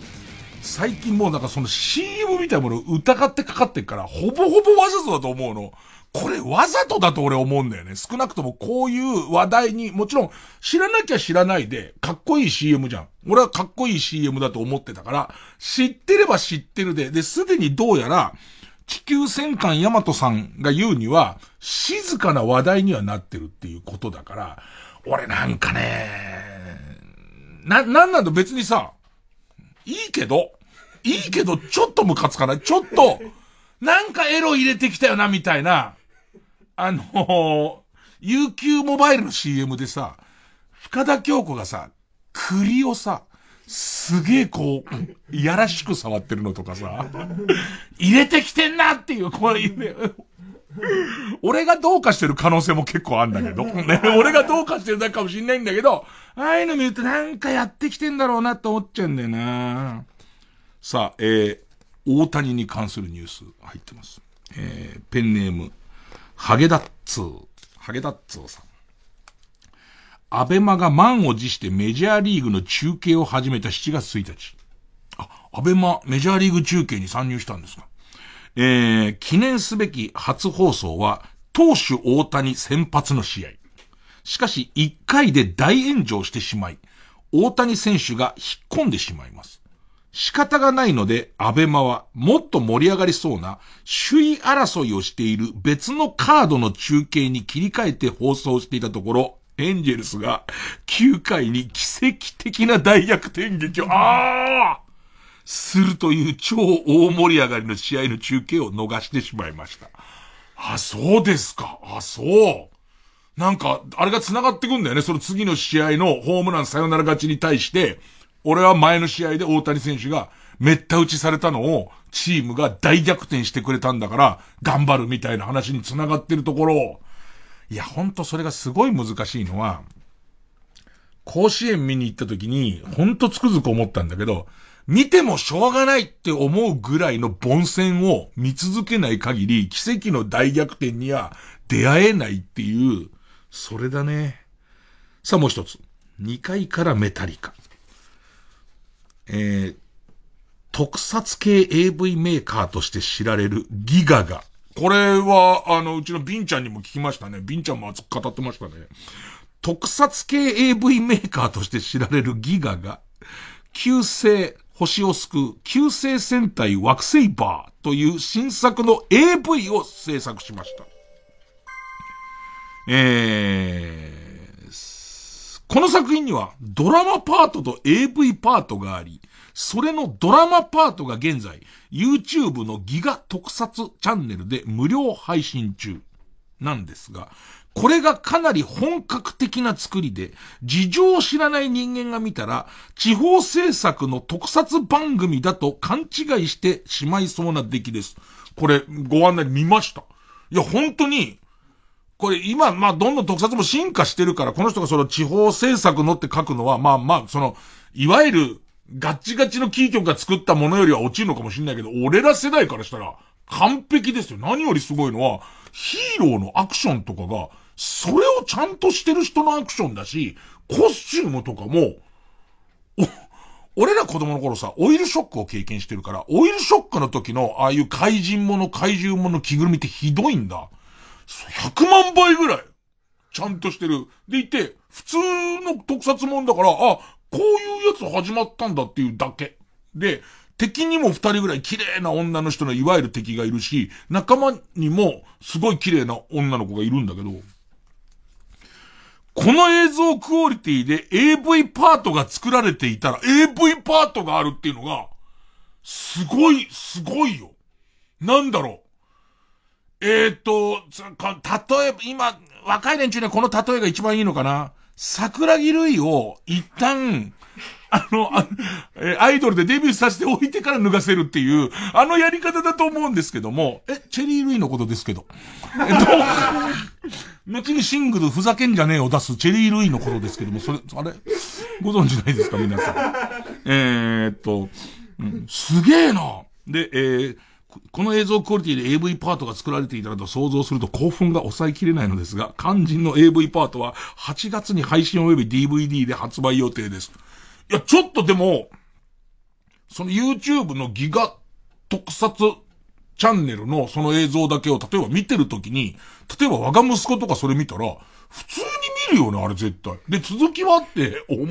最近もうなんかその CM みたいなものを疑ってかかってるから、ほぼほぼわざとだと思うの。これわざとだと俺思うんだよね。少なくともこういう話題に、もちろん知らなきゃ知らないで、かっこいい CM じゃん。俺はかっこいい CM だと思ってたから、知ってれば知ってるで、で、すでにどうやら、地球戦艦ヤマトさんが言うには、静かな話題にはなってるっていうことだから、俺なんかね、な、なんなんだ別にさ、いいけど、いいけど、ちょっとムカつかないちょっと、なんかエロ入れてきたよな、みたいな、あのー、UQ モバイルの CM でさ、深田京子がさ、栗をさ、すげえこう、いやらしく触ってるのとかさ、入れてきてんなっていう、これ、ね、俺がどうかしてる可能性も結構あんだけど、ね、俺がどうかしてるだかもしんないんだけど、ああいうの見るとなんかやってきてんだろうなって思っちゃうんだよな。さあ、えー、大谷に関するニュース入ってます。えー、ペンネーム、ハゲダッツー、ハゲダッツーさん。アベマが満を持してメジャーリーグの中継を始めた7月1日。あ、アベマメジャーリーグ中継に参入したんですか。えー、記念すべき初放送は、投手大谷先発の試合。しかし、1回で大炎上してしまい、大谷選手が引っ込んでしまいます。仕方がないので、アベマはもっと盛り上がりそうな首位争いをしている別のカードの中継に切り替えて放送していたところ、エンジェルスが9回に奇跡的な大逆転劇を、ああするという超大盛り上がりの試合の中継を逃してしまいました。あ、そうですか。あ、そう。なんか、あれが繋がってくんだよね。その次の試合のホームランサヨナラ勝ちに対して、俺は前の試合で大谷選手がめった打ちされたのをチームが大逆転してくれたんだから頑張るみたいな話に繋がってるところいや、ほんとそれがすごい難しいのは、甲子園見に行った時に、ほんとつくづく思ったんだけど、見てもしょうがないって思うぐらいの凡戦を見続けない限り、奇跡の大逆転には出会えないっていう、それだね。さあもう一つ。2階からメタリカ。えー、特撮系 AV メーカーとして知られるギガが。これは、あの、うちのビンちゃんにも聞きましたね。ビンちゃんも熱く語ってましたね。特撮系 AV メーカーとして知られるギガが、旧星、星を救う、旧星戦隊惑星バーという新作の AV を制作しました。えー、この作品にはドラマパートと AV パートがあり、それのドラマパートが現在、YouTube のギガ特撮チャンネルで無料配信中なんですが、これがかなり本格的な作りで、事情を知らない人間が見たら、地方制作の特撮番組だと勘違いしてしまいそうな出来です。これ、ご案内見ました。いや、本当に、これ今、まあ、どんどん特撮も進化してるから、この人がその地方制作のって書くのは、まあまあ、その、いわゆる、ガッチガチのキー局が作ったものよりは落ちるのかもしれないけど、俺ら世代からしたら、完璧ですよ。何よりすごいのは、ヒーローのアクションとかが、それをちゃんとしてる人のアクションだし、コスチュームとかも、俺ら子供の頃さ、オイルショックを経験してるから、オイルショックの時の、ああいう怪人もの、怪獣もの着ぐるみってひどいんだ。100万倍ぐらい、ちゃんとしてる。でいて、普通の特撮もんだから、あ、こういうやつ始まったんだっていうだけ。で、敵にも二人ぐらい綺麗な女の人のいわゆる敵がいるし、仲間にもすごい綺麗な女の子がいるんだけど、この映像クオリティで AV パートが作られていたら AV パートがあるっていうのが、すごい、すごいよ。なんだろう。えーと、例えば、今、若い連中にはこの例えが一番いいのかな？桜木類を一旦、あの、あアイドルでデビューさせておいてから脱がせるっていう、あのやり方だと思うんですけども、え、チェリー・ルイのことですけど。えっと、後にシングルふざけんじゃねえを出す。チェリー・ルイのことですけども、それ、あれ？ご存知ないですか皆さん。えー、っと、うん、すげえな！で、えー、この映像クオリティで AV パートが作られていたらと想像すると興奮が抑えきれないのですが、肝心の AV パートは8月に配信及び DVD で発売予定です。いや、ちょっとでも、その YouTube のギガ特撮チャンネルのその映像だけを例えば見てるときに、例えば我が息子とかそれ見たら、普通に見るよね、あれ絶対。で、続きはって思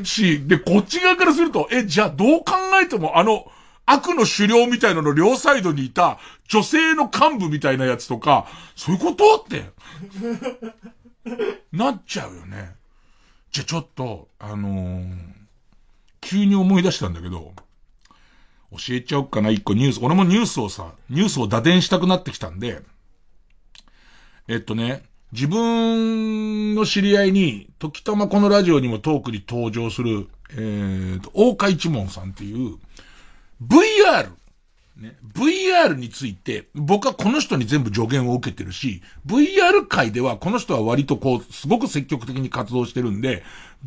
うし、で、こっち側からすると、え、じゃあどう考えてもあの、悪の狩猟みたいなの両サイドにいた女性の幹部みたいなやつとか、そういうことって、なっちゃうよね。じゃちょっと、あのー、急に思い出したんだけど、教えちゃおっかな、一個ニュース。俺もニュースをさ、ニュースを打電したくなってきたんで、えっとね、自分の知り合いに、時たまこのラジオにもトークに登場する、えーと、大岡一門さんっていう、VR ね、VR について、僕はこの人に全部助言を受けてるし、VR 界ではこの人は割とこう、すごく積極的に活動してるんで、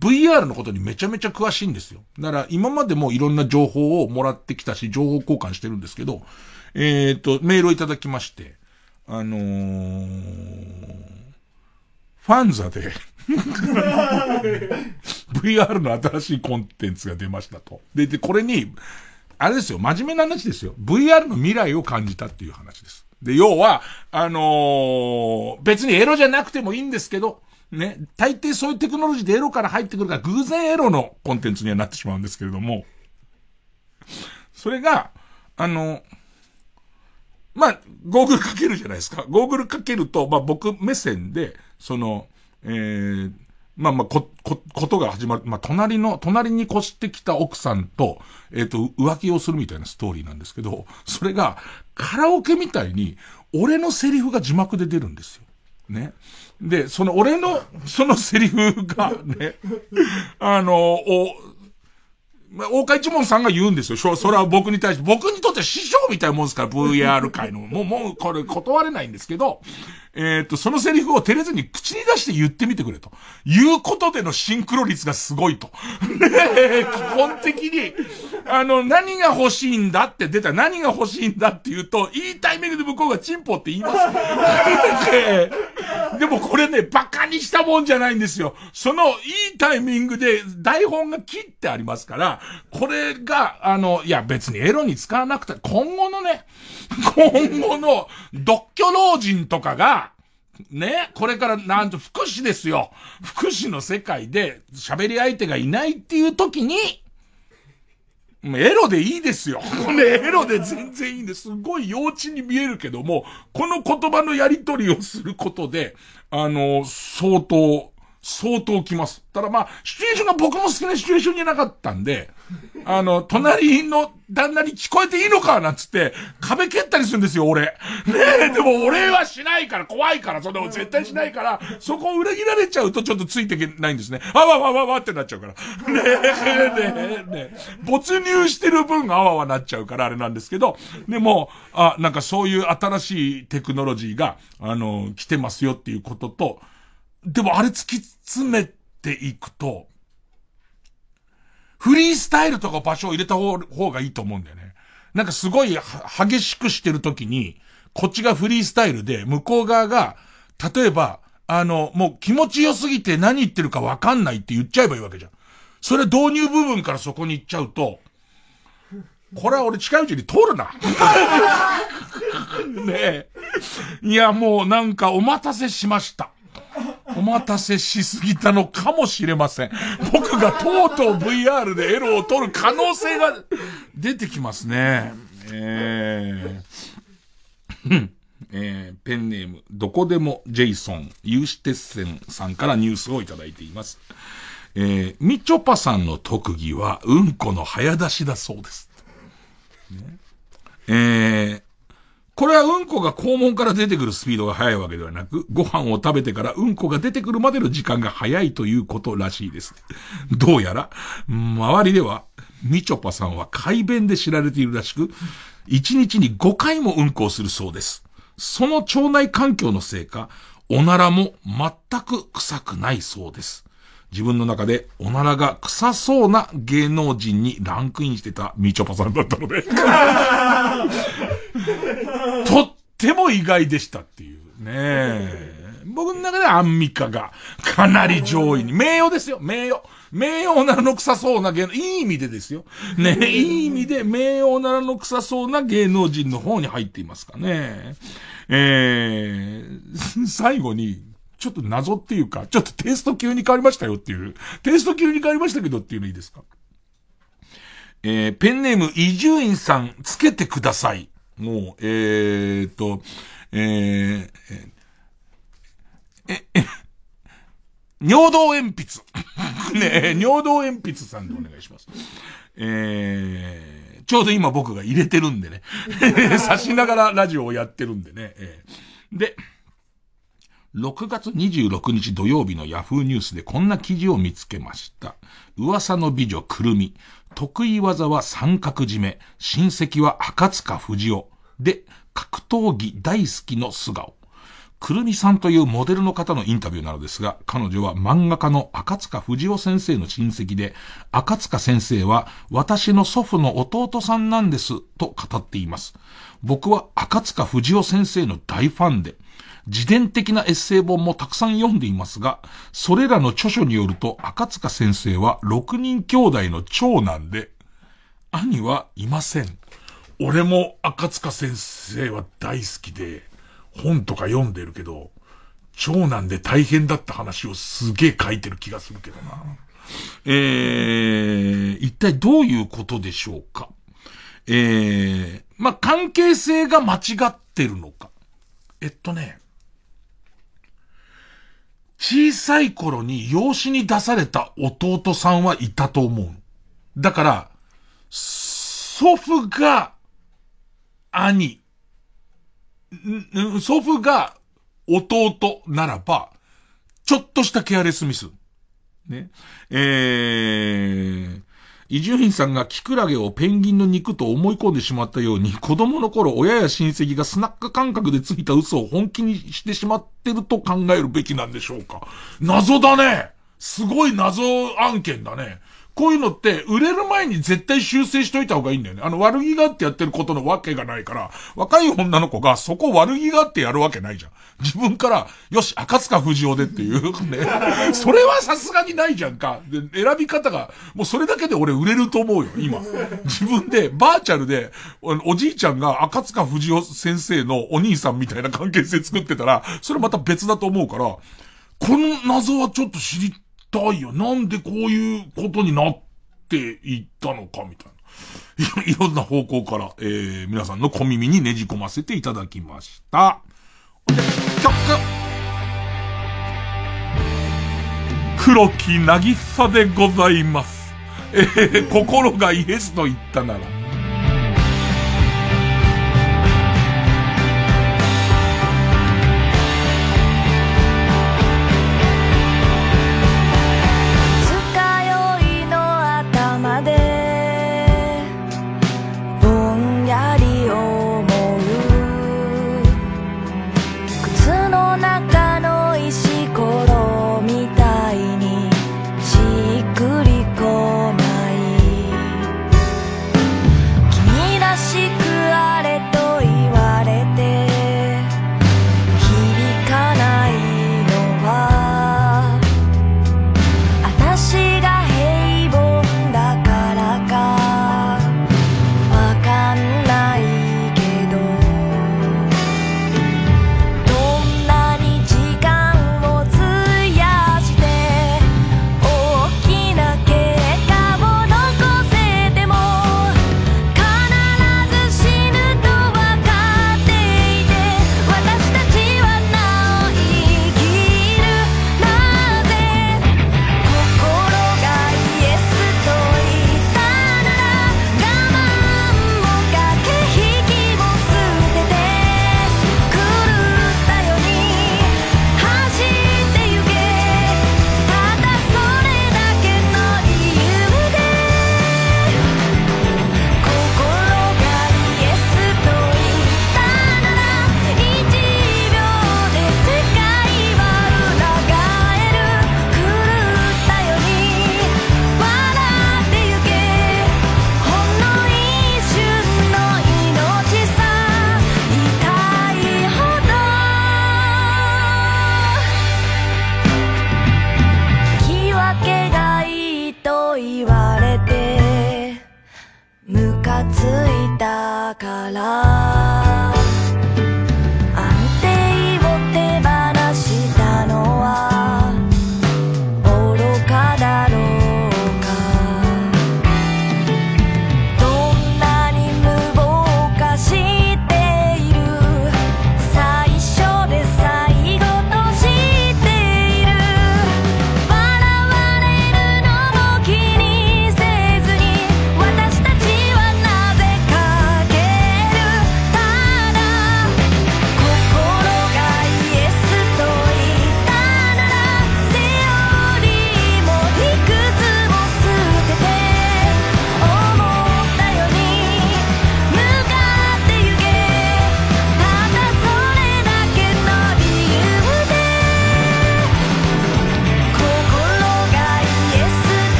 VR のことにめちゃめちゃ詳しいんですよ。だから今までもいろんな情報をもらってきたし、情報交換してるんですけど、えっ、ー、と、メールをいただきまして、あのー、ファンザで VR の新しいコンテンツが出ましたと。で、で、これに、あれですよ、真面目な話ですよ。VR の未来を感じたっていう話です。で、要は、あのー、別にエロじゃなくてもいいんですけど、ね、大抵そういうテクノロジーでエロから入ってくるから偶然エロのコンテンツにはなってしまうんですけれども、それが、あの、まあ、ゴーグルかけるじゃないですか。ゴーグルかけると、まあ僕目線で、その、えー、まあまあ、こ、こ、ことが始まる。まあ、隣の、隣に越してきた奥さんと、えっ、ー、と、浮気をするみたいなストーリーなんですけど、それが、カラオケみたいに、俺のセリフが字幕で出るんですよ。ね。で、その俺の、そのセリフがね、あの、お、まあ、大川一門さんが言うんですよ。それは僕に対して、僕にとって師匠みたいなもんですから、VR 界の。もう、もう、これ断れないんですけど、えっ、と、そのセリフを照れずに口に出して言ってみてくれと。いうことでのシンクロ率がすごいと。基本的に、あの、何が欲しいんだって出た何が欲しいんだって言うと、いいタイミングで向こうがチンポって言います。でもこれね、馬鹿にしたもんじゃないんですよ。その、いいタイミングで台本が切ってありますから、これが、あの、いや別にエロに使わなくて、今後のね、今後の独居老人とかが、ね、これからなんと福祉ですよ。福祉の世界で喋り相手がいないっていう時に、エロでいいですよ。これエロで全然いいんです。すごい幼稚に見えるけども、この言葉のやりとりをすることで、あの、相当、相当来ます。ただまあ、シチュエーションが僕も好きなシチュエーションじゃなかったんで、あの、隣の旦那に聞こえていいのかなんつって、壁蹴ったりするんですよ、俺。ねえ、でも俺はしないから、怖いから、その絶対しないから、そこを裏切られちゃうとちょっとついていけないんですね。あわわわわってなっちゃうから。ねえ、ねえ、ねえ。没入してる分あわわなっちゃうからあれなんですけど、でも、あ、なんかそういう新しいテクノロジーが、あの、来てますよっていうことと、でもあれ突き詰めていくと、フリースタイルとか場所を入れた方がいいと思うんだよね。なんかすごい激しくしてるときに、こっちがフリースタイルで、向こう側が、例えば、あの、もう気持ちよすぎて何言ってるかわかんないって言っちゃえばいいわけじゃん。それ導入部分からそこに行っちゃうと、これは俺近いうちに通るな。ねえ。いや、もうなんかお待たせしました。お待たせしすぎたのかもしれません。僕がとうとう VR でエロを取る可能性が出てきますね。えー、えー、ペンネーム、どこでもジェイソン、ユーシテッセンさんからニュースをいただいています。えー、みちょぱさんの特技は、うんこの早出しだそうです。ね、えー、これはうんこが肛門から出てくるスピードが速いわけではなく、ご飯を食べてからうんこが出てくるまでの時間が早いということらしいです。どうやら、周りでは、みちょぱさんは快便で知られているらしく、1日に5回もうんこをするそうです。その腸内環境のせいか、おならも全く臭くないそうです。自分の中でおならが臭そうな芸能人にランクインしてたみちょぱさんだったので。とっても意外でしたっていうね。僕の中でアンミカがかなり上位に。名誉ですよ、名誉。名誉おならの臭そうな芸能、いい意味でですよ。ね、いい意味で名誉おならの臭そうな芸能人の方に入っていますかね。えー、最後に、ちょっと謎っていうか、ちょっとテイスト急に変わりましたよっていう。テイスト急に変わりましたけどっていうのいいですか？えー、ペンネーム、伊集院さん、つけてください。もう、えーと、えー、え、え、尿道鉛筆。ね尿道鉛筆さんでお願いします。えー、ちょうど今僕が入れてるんでね。刺しながらラジオをやってるんでね。えー、で、6月26日土曜日のヤフーニュースでこんな記事を見つけました。噂の美女くるみ。得意技は三角締め。親戚は赤塚不二夫。で、格闘技大好きの素顔。くるみさんというモデルの方のインタビューなのですが、彼女は漫画家の赤塚不二夫先生の親戚で、赤塚先生は私の祖父の弟さんなんです、と語っています。僕は赤塚不二夫先生の大ファンで、自伝的なエッセイ本もたくさん読んでいますが、それらの著書によると赤塚先生は6人兄弟の長男で、兄はいません。俺も赤塚先生は大好きで、本とか読んでるけど、長男で大変だった話をすげえ書いてる気がするけどな。えー、一体どういうことでしょうか？えー、まあ、関係性が間違ってるのか。えっとね、小さい頃に養子に出された弟さんはいたと思う。だから、祖父が兄、祖父が弟ならば、ちょっとしたケアレスミス。ね。えー、伊集院さんがキクラゲをペンギンの肉と思い込んでしまったように、子供の頃親や親戚がスナック感覚でついた嘘を本気にしてしまってると考えるべきなんでしょうか。謎だねすごい謎案件だね。こういうのって、売れる前に絶対修正しといた方がいいんだよね。あの、悪気があってやってることのわけがないから、若い女の子がそこ悪気があってやるわけないじゃん。自分から、よし、赤塚不二夫でっていう ね。それはさすがにないじゃんか。で、選び方が、もうそれだけで俺売れると思うよ、今。自分で、バーチャルで、おじいちゃんが赤塚不二夫先生のお兄さんみたいな関係性作ってたら、それまた別だと思うから、この謎はちょっと知りたいよ。なんでこういうことになっていったのか、みたいな。いろんな方向から、えー、皆さんの小耳にねじ込ませていただきました。曲黒木なぎさでございます。えー、心がイエスと言ったなら。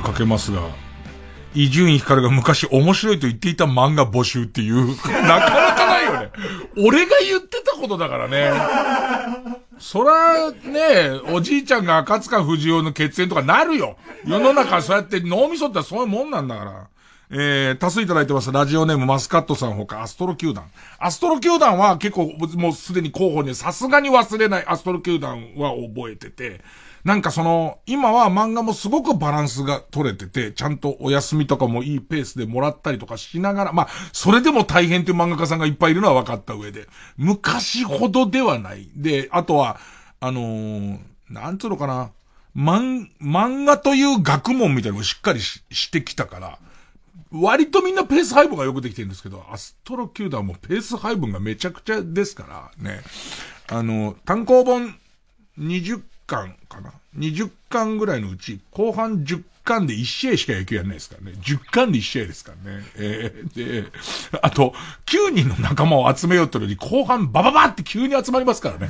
かけますが、伊集院光が昔面白いと言っていた漫画募集っていう、なかなかないよね。俺が言ってたことだからね。そら、ね、おじいちゃんが赤塚不二夫の血縁とかなるよ。世の中そうやって脳みそってそういうもんなんだから。えー、多数いただいてます。ラジオネームマスカットさんほか、アストロ球団。アストロ球団は結構、もうすでに候補に、さすがに忘れないアストロ球団は覚えてて、なんかその、今は漫画もすごくバランスが取れてて、ちゃんとお休みとかもいいペースでもらったりとかしながら、まあ、それでも大変という漫画家さんがいっぱいいるのは分かった上で、昔ほどではない。で、あとは、あのーなんつうのかな、漫、漫画という学問みたいなのをしっかりししてきたから、割とみんなペース配分がよくできてるんですけど、アストロ球団もペース配分がめちゃくちゃですから、ね。あの、単行本20巻かな ?20 巻ぐらいのうち、後半10巻で1試合しか野球やらないですからね。10巻で1試合ですからね。えー、で、あと、9人の仲間を集めようってのに、後半バババって急に集まりますからね。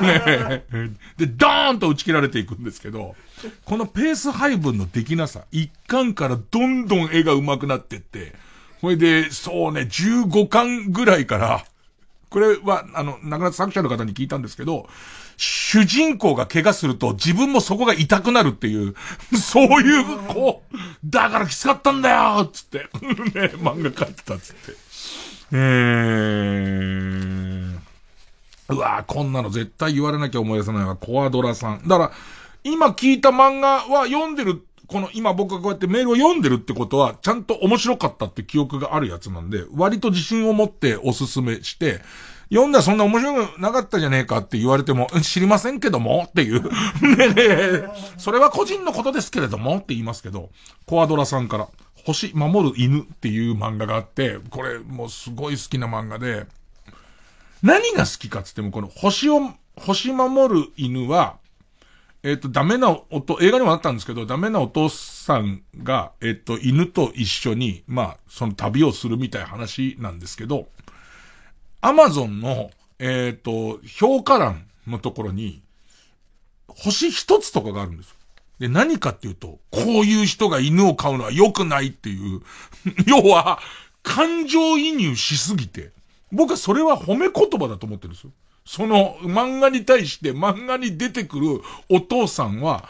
ね で、ドーンと打ち切られていくんですけど、このペース配分のできなさ、1巻からどんどん絵が上手くなってって、これで、そうね、15巻ぐらいから、これは、あの、亡くなった作者の方に聞いたんですけど、主人公が怪我すると自分もそこが痛くなるっていう、そういう、こう、だからきつかったんだよつって、ね、漫画描いてたつって。えー、うわこんなの絶対言われなきゃ思い出せないわ、コアドラさん。だから、今聞いた漫画は読んでる、この今僕がこうやってメールを読んでるってことは、ちゃんと面白かったって記憶があるやつなんで、割と自信を持っておすすめして、読んだらそんな面白くなかったじゃねえかって言われても、知りませんけどもっていう。ねえそれは個人のことですけれどもって言いますけど、コアドラさんから、星守る犬っていう漫画があって、これもうすごい好きな漫画で、何が好きかって言っても、この星を、星守る犬は、えっ、と、ダメな音、映画にもあったんですけど、ダメなお父さんが、えっ、と、犬と一緒に、まあ、その旅をするみたいな話なんですけど、アマゾンの、えっ、と、評価欄のところに、星一つとかがあるんですよ。で、何かっていうと、こういう人が犬を飼うのは良くないっていう、要は、感情移入しすぎて、僕はそれは褒め言葉だと思ってるんですよ。その漫画に対して漫画に出てくるお父さんは、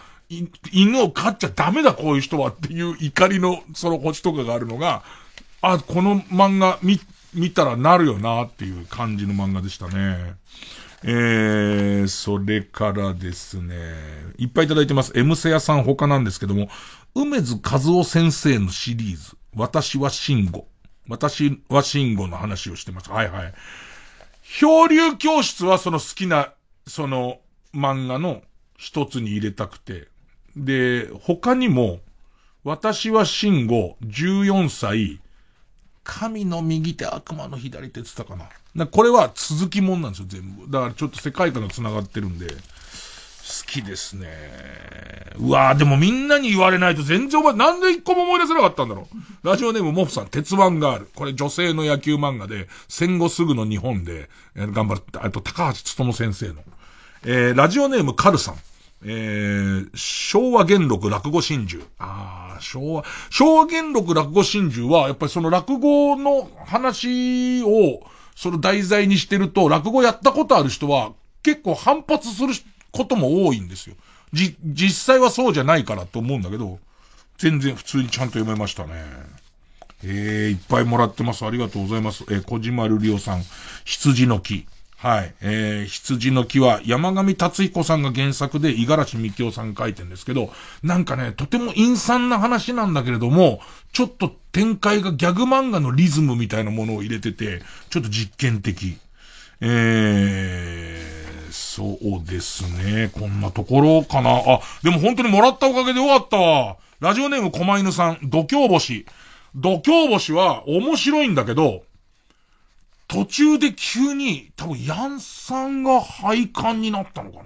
犬を飼っちゃダメだこういう人はっていう怒りのその星とかがあるのが、あ、この漫画見、見たらなるよなっていう感じの漫画でしたね。えー、それからですね、いっぱいいただいてます。M セヤさん他なんですけども、梅津和夫先生のシリーズ、私は慎吾。私は慎吾の話をしてます。はいはい。漂流教室はその好きな、その漫画の一つに入れたくて。で、他にも、私は慎吾、14歳、神の右手、悪魔の左手って言ったかな。なこれは続きもんなんですよ、全部。だからちょっと世界観が繋がってるんで、好きですね。うわぁ、でもみんなに言われないと全然お前、なんで一個も思い出せなかったんだろう。ラジオネームモフさん、鉄腕ガール。これ女性の野球漫画で、戦後すぐの日本で、頑張った、あと高橋努先生の。えー、ラジオネームカルさん。えー、昭和元禄落語真珠。あ昭和、昭和元禄落語真珠は、やっぱりその落語の話を、その題材にしてると、落語やったことある人は、結構反発することも多いんですよ。じ、実際はそうじゃないからと思うんだけど、全然普通にちゃんと読めましたね。えー、いっぱいもらってます。ありがとうございます。えー、小島瑠璃おさん、羊の木。はい。えー、羊の木は山上達彦さんが原作で五十嵐美京さんが書いてんですけど、なんかね、とても陰惨な話なんだけれども、ちょっと展開がギャグ漫画のリズムみたいなものを入れてて、ちょっと実験的。えー、そうですね。こんなところかな。あ、でも本当にもらったおかげでよかったわ。ラジオネーム狛犬さん、度胸星。度胸星は面白いんだけど、途中で急に、多分ヤンさんが廃刊になったのかな。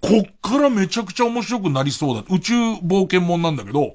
こっからめちゃくちゃ面白くなりそうだ。宇宙冒険もんなんだけど、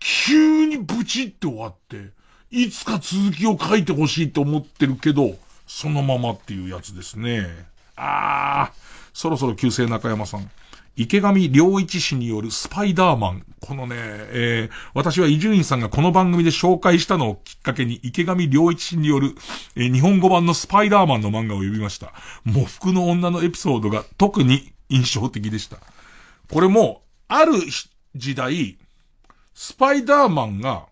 急にブチって終わって、いつか続きを書いてほしいと思ってるけど、そのままっていうやつですね。あー、そろそろ旧姓中山さん。池上良一氏によるスパイダーマン。このね、えー、私は伊集院さんがこの番組で紹介したのをきっかけに池上良一氏による、えー日本語版のスパイダーマンの漫画を読みました。喪服の女のエピソードが特に印象的でした。これも、ある時代、スパイダーマンが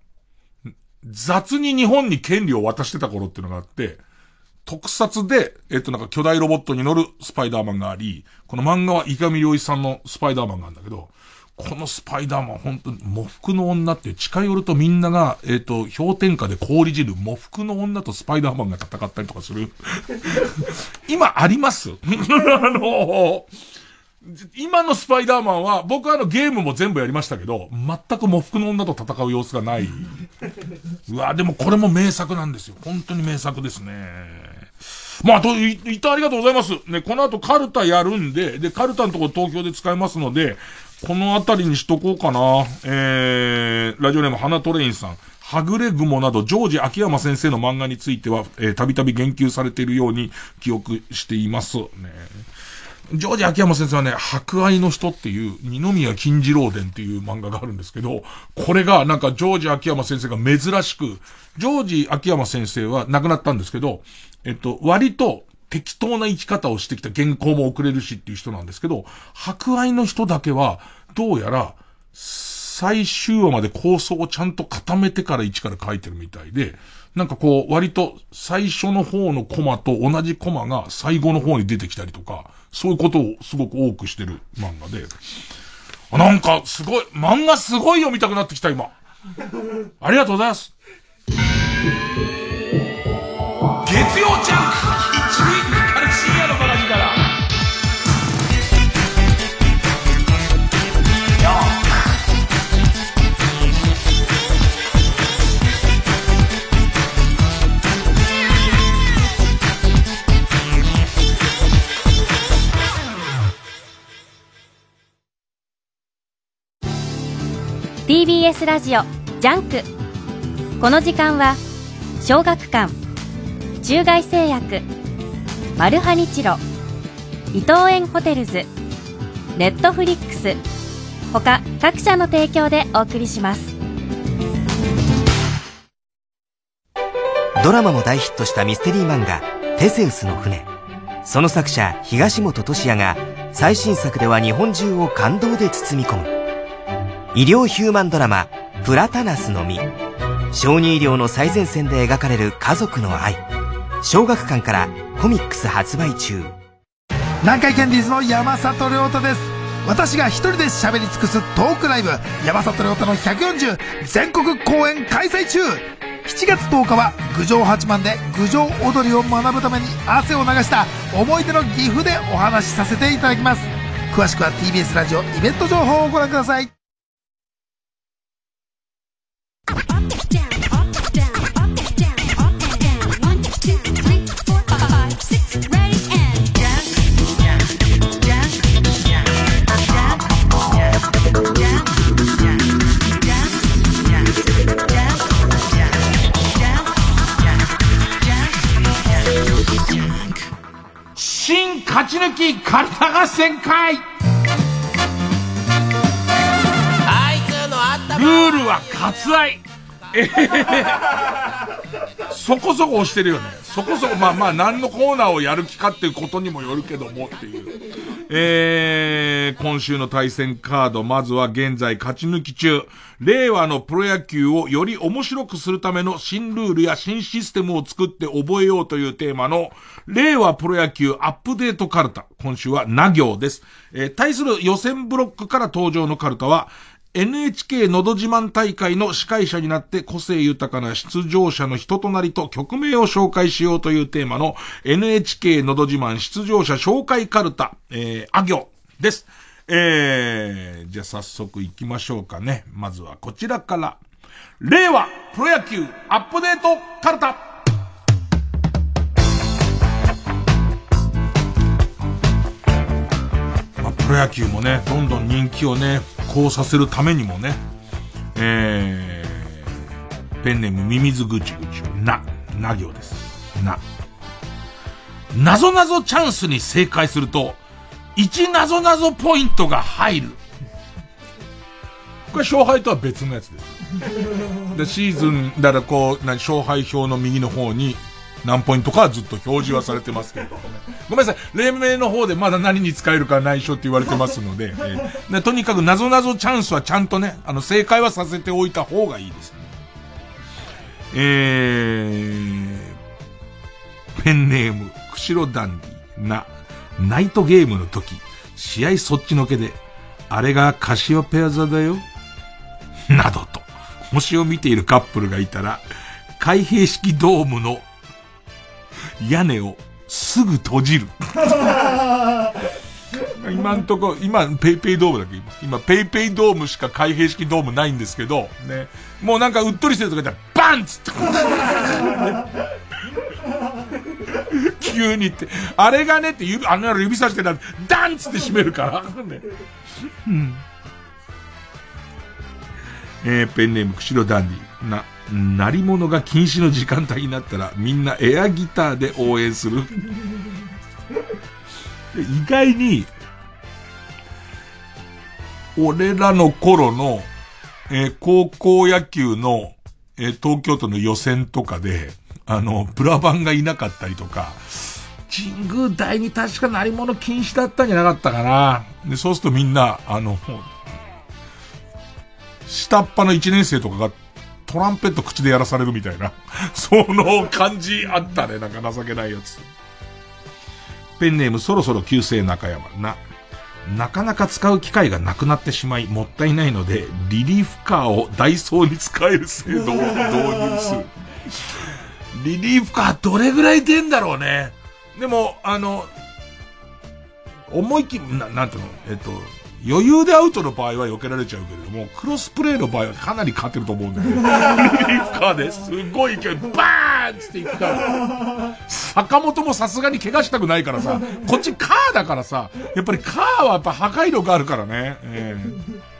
雑に日本に権利を渡してた頃っていうのがあって、特撮で、えっとなんか巨大ロボットに乗るスパイダーマンがあり、この漫画は池上良一さんのスパイダーマンがあるんだけど、このスパイダーマン本当に、喪服の女って近寄るとみんなが、えっ、と、氷点下で氷汁、喪服の女とスパイダーマンが戦ったりとかする。今あります？あの、今のスパイダーマンは、僕はあのゲームも全部やりましたけど、全く喪服の女と戦う様子がない。うわ、でもこれも名作なんですよ。本当に名作ですね。まあ、と、い、いたありがとうございます。ね、この後カルタやるんで、で、カルタのとこ東京で使えますので、このあたりにしとこうかな。えー、ラジオネーム花トレインさん。はぐれ雲など、ジョージ秋山先生の漫画については、えー、たびたび言及されているように記憶しています。ね。ジョージ秋山先生はね、博愛の人っていう、二宮金次郎伝っていう漫画があるんですけど、これがなんかジョージ秋山先生が珍しく、ジョージ秋山先生は亡くなったんですけど、えっと、割と適当な生き方をしてきた原稿も送れるしっていう人なんですけど、博愛の人だけは、どうやら、最終話まで構想をちゃんと固めてから一から書いてるみたいで、なんかこう、割と最初の方のコマと同じコマが最後の方に出てきたりとか、そういうことをすごく多くしてる漫画で。あなんかすごい、漫画すごい読みたくなってきた今。ありがとうございます。月曜ジャンク。ー TBS ラジオジャンク。この時間は小学館。中外製薬マルハニチロ伊藤園ホテルズネットフリックス他各社の提供でお送りします。ドラマも大ヒットしたミステリー漫画「テセウスの船」その作者東本俊也が最新作では日本中を感動で包み込む。医療ヒューマンドラマ「プラタナスの実」小児医療の最前線で描かれる家族の愛。小学館からコミックス発売中。南海キャンディーズの山里亮太です。私が一人で喋り尽くすトークライブ。山里亮太の140全国公演開催中。7月10日は郡上八幡で郡上踊りを学ぶために汗を流した思い出の岐阜でお話しさせていただきます。詳しくは TBS ラジオイベント情報をご覧ください。勝ち抜きカルタ合戦会ルールは割愛えー、そこそこ押してるよね。そこそこ、まあまあ何のコーナーをやる気かっていうことにもよるけどもっていう。えー、今週の対戦カード、まずは現在勝ち抜き中。令和のプロ野球をより面白くするための新ルールや新システムを作って覚えようというテーマの、令和プロ野球アップデートカルタ。今週はな行です。えー、対する予選ブロックから登場のカルタは、NHK のど自慢大会の司会者になって個性豊かな出場者の人となりと曲名を紹介しようというテーマの NHK のど自慢出場者紹介カルタ、えー、あ行です。えー、じゃあ早速行きましょうかね。まずはこちらから。令和プロ野球アップデートカルタま、プロ野球もね、どんどん人気をね、こうさせるためにもね、えー、ペンネームミミズぐちぐち、な、な行です。な。なぞなぞチャンスに正解すると、1なぞなぞポイントが入る。これ勝敗とは別のやつです。で、シーズン、だからこう、勝敗表の右の方に、何ポイントかはずっと表示はされてますけれどもね。ごめんなさい。連盟の方でまだ何に使えるか内緒って言われてますので、えー、とにかく謎々チャンスはちゃんとね、あの、正解はさせておいた方がいいですね。えー、ペンネーム、釧路ダンディな、ナイトゲームの時、試合そっちのけで、あれがカシオペア座だよ。などと、星を見ているカップルがいたら、開閉式ドームの屋根をすぐ閉じる。今んとこ、今、ペイペイドームだけ今、ペイペイドームしか開閉式ドームないんですけど、ね。もうなんかうっとりしてるとか言ったら、バンつって。急にって。あれがねって指、あの指さしてたら、ダンっつって閉めるから。ねうんえー、ペンネーム、釧路ダンディ。な、鳴り物が禁止の時間帯になったら、みんなエアギターで応援する。意外に、俺らの頃の、えー高校野球の、えー東京都の予選とかで、あの、プラバンがいなかったりとか、神宮大に確か鳴り物禁止だったんじゃなかったかな。で、そうするとみんな、あの、下っ端の1年生とかがトランペット口でやらされるみたいな、その感じあったね、なんか情けないやつ。ペンネームそろそろ旧姓中山。な、なかなか使う機会がなくなってしまい、もったいないので、リリーフカーをダイソーに使える制度を導入する。リリーフカーどれぐらい出んだろうね。でも、あの、思い切り、ななんていうの、えっと、余裕でアウトの場合は避けられちゃうけれども、クロスプレーの場合はかなり勝てると思うんだよね。リリーフカーですごい勢い、バーンっていくから。坂本もさすがに怪我したくないからさ、こっちカーだからさ、やっぱりカーはやっぱ破壊力あるからね。ええ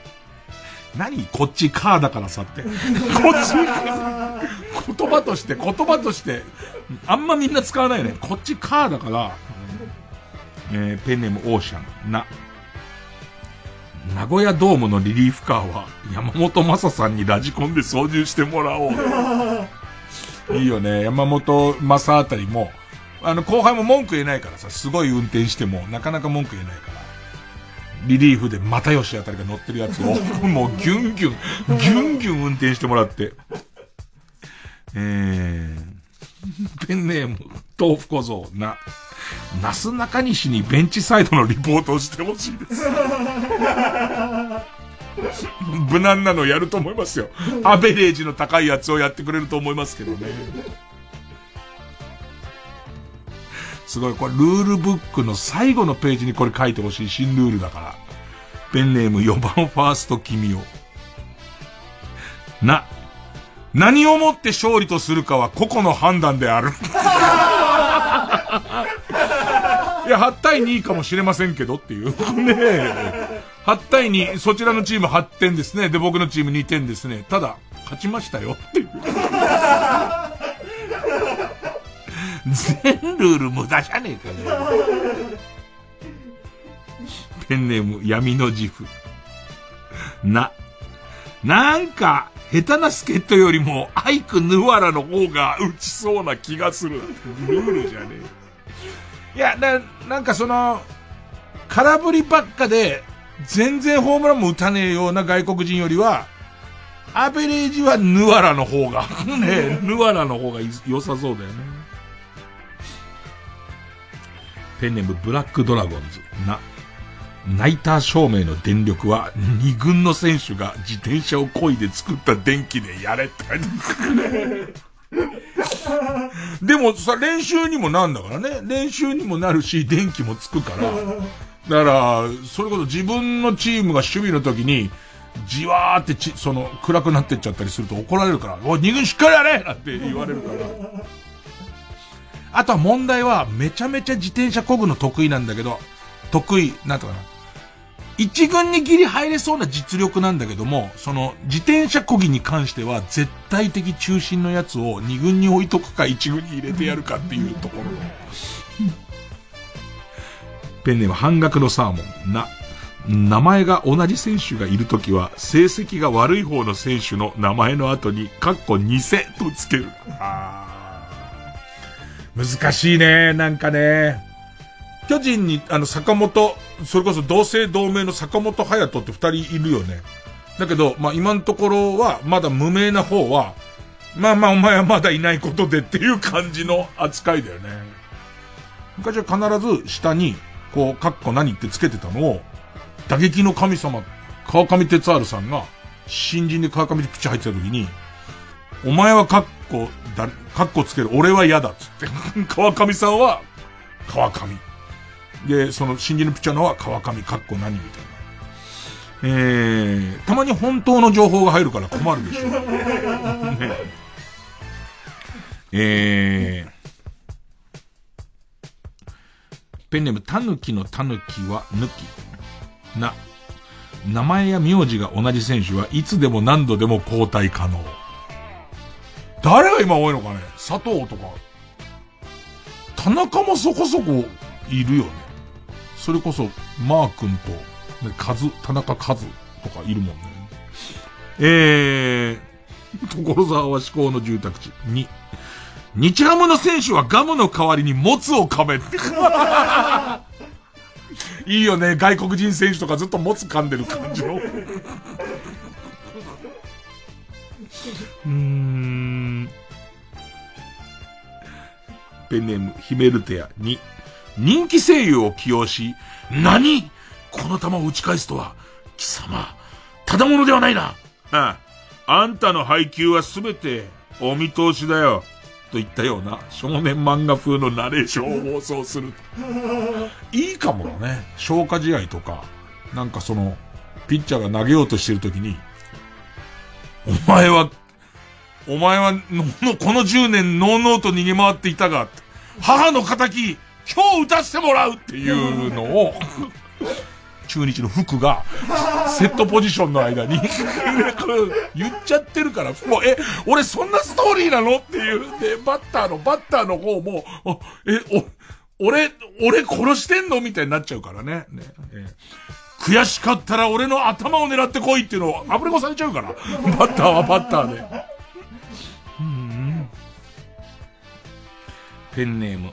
何こっちカーだからさって。こっち、言葉として、言葉として、あんまみんな使わないよね。こっちカーだから、えーペンネームオーシャン、な。名古屋ドームのリリーフカーは山本正さんにラジコンで操縦してもらおう。いいよね。山本正あたりも、あの後輩も文句言えないからさ、すごい運転してもなかなか文句言えないから。リリーフで又吉あたりが乗ってるやつを、もうギュンギュン、ギュンギュン運転してもらって。えー、ペンネーム、豆腐小僧、な、なすなかにしにベンチサイドのリポートをしてほしいです。無難なのやると思いますよ。アベレージの高いやつをやってくれると思いますけどね。すごい、これルールブックの最後のページにこれ書いてほしい新ルールだから。ペンネーム4番ファースト君を。な、何をもって勝利とするかは個々の判断である。いや、8対2かもしれませんけどっていう。ねえ。8対2、そちらのチーム8点ですね。で、僕のチーム2点ですね。ただ、勝ちましたよっていう。全ルール無駄じゃねえかよ。ペンネーム闇の自負。な、なんか、下手な助っ人よりも、アイク・ヌワラの方が打ちそうな気がする。ルールじゃねえ。いや、な、なんかその、空振りばっかで、全然ホームランも打たねえような外国人よりは、アベレージはヌワラの方が、ねヌワラの方が良さそうだよね。ペンネームブラックドラゴンズ。な、ナイター照明の電力は二軍の選手が自転車を漕いで作った電気でやれって でもさ、練習にもなんだからね。練習にもなるし、電気もつくから。だから、それこそ自分のチームが守備の時に、じわーってち、その、暗くなってっちゃったりすると怒られるから、おい、二軍しっかりやれなんて言われるから。あとは問題は、めちゃめちゃ自転車漕ぐの得意なんだけど、得意、なんとかな。一軍にギリ入れそうな実力なんだけども、その、自転車漕ぎに関しては、絶対的中心のやつを二軍に置いとくか一軍に入れてやるかっていうところの。ペンネーム半額のサーモン。な、名前が同じ選手がいるときは、成績が悪い方の選手の名前の後に、カッコ偽とつける。難しいね、なんかね。巨人に、あの、坂本、それこそ同姓同名の坂本隼人って二人いるよね。だけど、まあ、今のところは、まだ無名な方は、まあまあ、お前はまだいないことでっていう感じの扱いだよね。昔は必ず下に、こう、カッコ何ってつけてたのを、打撃の神様、川上哲治さんが、新人で川上でピッチ入ってた時に、お前はカッコ、だ、カッコつける、俺は嫌だっつって。川上さんは、川上。で、その新人のピッチャーのは川上、カッコ何みたいな。えー、たまに本当の情報が入るから困るでしょ。ね、えー、ペンネーム、たぬきのたぬきは抜き。な。名前や名字が同じ選手はいつでも何度でも交代可能。誰が今多いのかね佐藤とか。田中もそこそこいるよね。それこそ、マー君と、ね、カズ、田中カズとかいるもんね。えー、所沢は至高の住宅地。に、日ハムの選手はガムの代わりにモツを噛めって。いいよね、外国人選手とかずっとモツ噛んでる感じの。うーん。ペンネーム、ヒメルテアに、人気声優を起用し、何？この球を打ち返すとは、貴様、ただものではないな。ああ、あんたの配球はすべて、お見通しだよ。といったような少年漫画風のナレーションを放送する。いいかもね。消化試合とか、なんかその、ピッチャーが投げようとしてるときに、お前は、お前は、の、この10年、ノーノーと逃げ回っていたが、母の仇、今日打たせてもらうっていうのを、中日の服が、セットポジションの間に言っちゃってるから、もう、え、俺そんなストーリーなのっていう。で、バッターの、バッターの方も、え、お、俺、俺殺してんのみたいになっちゃうからね。ねえ悔しかったら俺の頭を狙ってこいっていうのをアプレコされちゃうから。バッターはバッターで。うんペンネーム。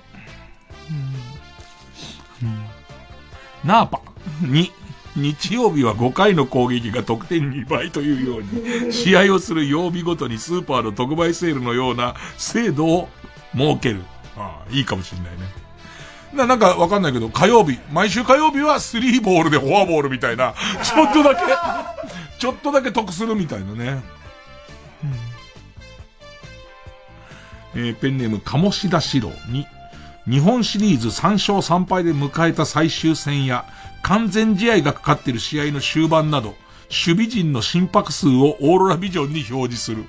ナーパに、日曜日は5回の攻撃が得点2倍というように、試合をする曜日ごとにスーパーの特売セールのような制度を設ける。ああ、いいかもしれないね。な、なんかわかんないけど、火曜日、毎週火曜日はスリーボールでフォアボールみたいな、ちょっとだけ、ちょっとだけ得するみたいなね。えー、ペンネーム、鴨志田四郎に、日本シリーズ3勝3敗で迎えた最終戦や、完全試合がかかっている試合の終盤など、守備陣の心拍数をオーロラビジョンに表示する。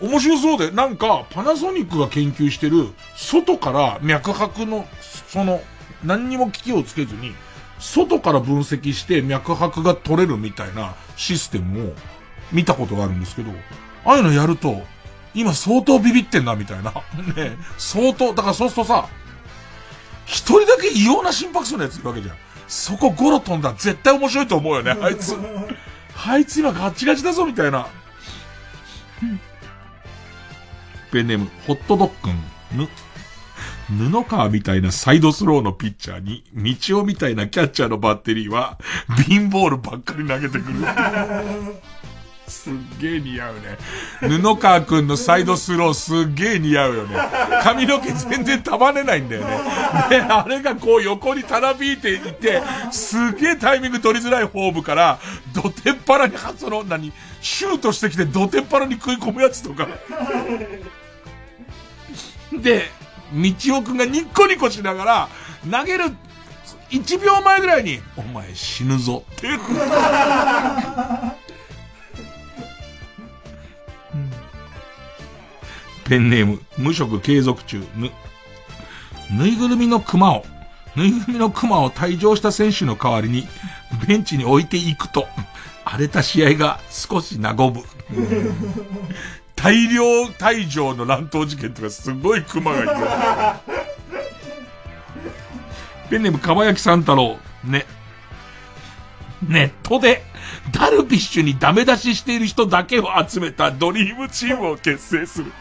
面白そうで、なんか、パナソニックが研究してる、外から脈拍の、その、何にも機器をつけずに、外から分析して脈拍が取れるみたいなシステムを見たことがあるんですけど、ああいうのやると、今相当ビビってんな、みたいな。ね相当、だからそうするとさ、一人だけ異様な心拍数のやついるわけじゃん。そこゴロ飛んだら絶対面白いと思うよね、あいつ。あいつ今ガチガチだぞ、みたいな。ペンネーム、ホットドッグン、ぬ、布川みたいなサイドスローのピッチャーに、道夫みたいなキャッチャーのバッテリーは、ビンボールばっかり投げてくる。すっげえ似合うね。布川くんのサイドスローすっげえ似合うよね。髪の毛全然束ねないんだよね。で、あれがこう横にたなびいていて、すっげえタイミング取りづらいフォームから、ドテッパラに、その、何、シュートしてきてドテッパラに食い込むやつとか。で、道夫くんがニッコニコしながら、投げる1秒前ぐらいに、お前死ぬぞって。ペンネーム、無職継続中、ぬ、ぬいぐるみの熊を、ぬいぐるみの熊を退場した選手の代わりに、ベンチに置いていくと、荒れた試合が少し和む。大量退場の乱闘事件とかすごい熊がいる。ペンネーム、かばやきさん太郎、ね。ネットで、ダルビッシュにダメ出ししている人だけを集めたドリームチームを結成する。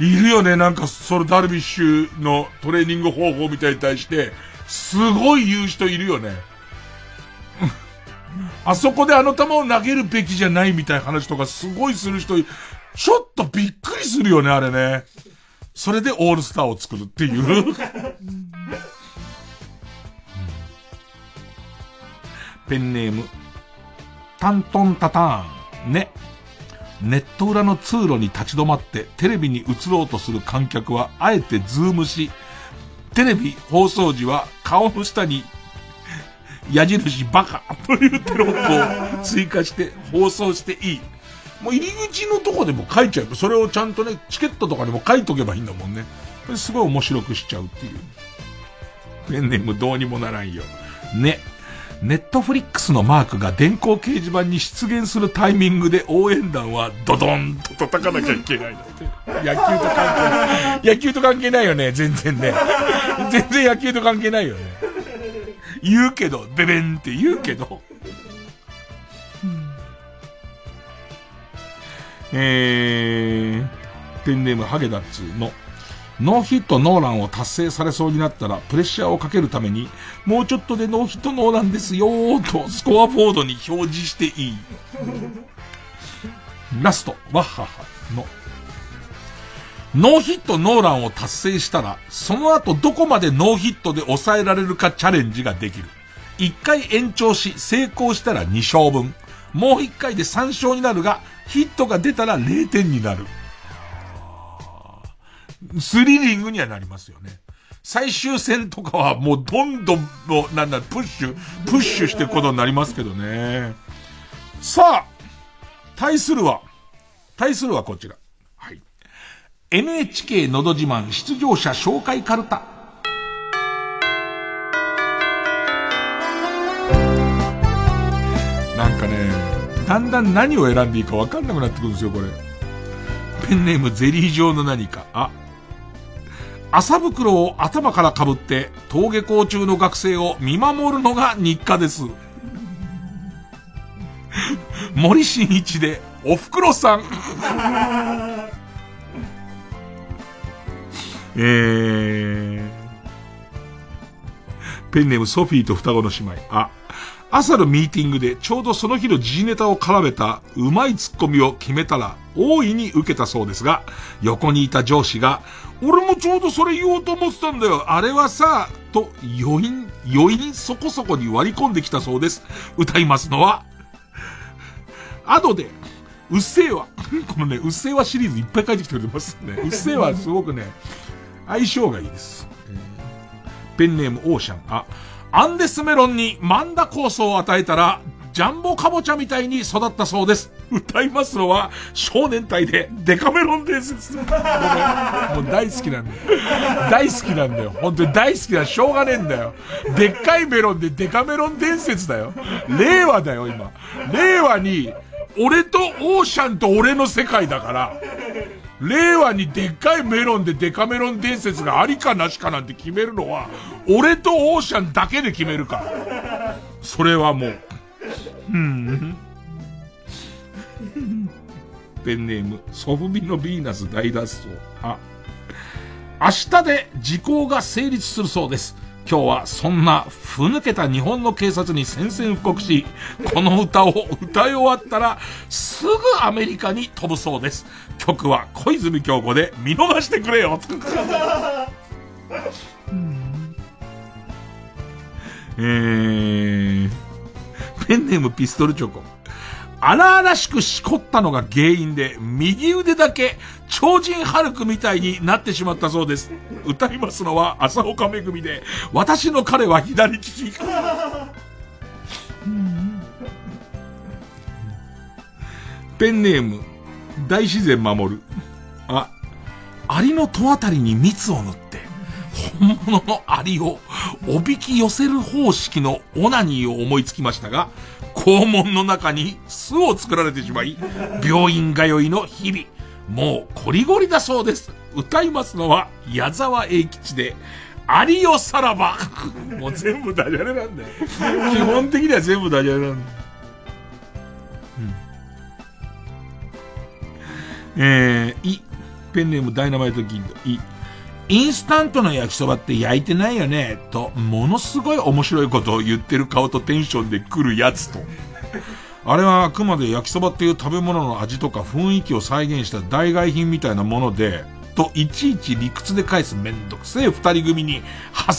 いるよね、なんか、そのダルビッシュのトレーニング方法みたいに対して、すごい言う人いるよね。あそこであの球を投げるべきじゃないみたいな話とかすごいする人、ちょっとびっくりするよね、あれね。それでオールスターを作るっていう。ペンネーム、タントンタターン、ね。ネット裏の通路に立ち止まってテレビに映ろうとする観客はあえてズームし、テレビ放送時は顔の下に矢印バカというテロップを追加して放送していい。もう入り口のとこでも書いちゃう。それをちゃんとね、チケットとかにも書いとけばいいんだもんね。これすごい面白くしちゃうっていう。ペンネームどうにもならんよ。ね。ネットフリックスのマークが電光掲示板に出現するタイミングで応援団はドドンと叩かなきゃいけない。野球と関係ない。野球と関係ないよね、全然ね。全然野球と関係ないよね。言うけど、ベベンって言うけど。えー、ペンネームハゲダッツの、ノーヒットノーランを達成されそうになったら、プレッシャーをかけるために、もうちょっとでノーヒットノーランですよーと、スコアボードに表示していい。ラスト、ワッハハの、ノーヒットノーランを達成したら、その後どこまでノーヒットで抑えられるかチャレンジができる。一回延長し、成功したら2勝分。もう一回で3勝になるが、ヒットが出たら0点になる。スリリングにはなりますよね。最終戦とかはもうどんどん、もうなんだ、プッシュ、プッシュしていくことになりますけどね。さあ、対するは、対するはこちら。はい。NHK のど自慢出場者紹介カルタ。なんかね、だんだん何を選んでいいか分かんなくなってくるんですよ、これ。ペンネームゼリー状の何か。あ。麻袋を頭から被って登下校中の学生を見守るのが日課です。森進一で、おふくろさん。えー、ペンネームソフィーと双子の姉妹。あ、朝のミーティングでちょうどその日の時事ネタを絡めたうまいツッコミを決めたら大いに受けたそうですが、横にいた上司が、俺もちょうどそれ言おうと思ってたんだよ。あれはさ、と余韻、余韻そこそこに割り込んできたそうです。歌いますのは、アドで、うっせぇわ。このね、うっせぇわシリーズいっぱい書いてきてくれますね。うっせぇわすごくね、相性がいいです。ペンネームオーシャン。あ、アンデスメロンにマンダ酵素を与えたら、ジャンボカボチャみたいに育ったそうです。歌いますのは、少年隊でデカメロン伝説。もう大好きなんだよ。大好きなんだよ。本当に大好きだ。しょうがねえんだよ。でっかいメロンでデカメロン伝説だよ。令和だよ、今。令和に、俺とオーシャンと俺の世界だから、令和にでっかいメロンでデカメロン伝説がありかなしかなんて決めるのは、俺とオーシャンだけで決めるから。それはもう。ペンネーム、ソフビのヴィーナス大脱走。あ、明日で時効が成立するそうです。今日はそんな、ふ抜けた日本の警察に宣戦布告し、この歌を歌い終わったら、すぐアメリカに飛ぶそうです。曲は小泉京子で見逃してくれよ。えー、ペンネームピストルチョコ。荒々しくしこったのが原因で、右腕だけ超人ハルクみたいになってしまったそうです。歌いますのは朝岡めぐみで、私の彼は左利き。ペンネーム、大自然守る。あ、アリの戸あたりに蜜を塗って、本物のアリをおびき寄せる方式のオナニーを思いつきましたが、肛門の中に巣を作られてしまい、病院通いの日々、もうコリゴリだそうです。歌いますのは矢沢永吉で、アリよさらば。もう全部ダジャレなんだよ。基本的には全部ダジャレなんだよ。えー、い、ペンネームダイナマイト銀河、い、インスタントの焼きそばって焼いてないよね、と、ものすごい面白いことを言ってる顔とテンションで来るやつと。あれはあくまで焼きそばっていう食べ物の味とか雰囲気を再現した代替品みたいなもので、といちいち理屈で返すめんどくせえ二人組に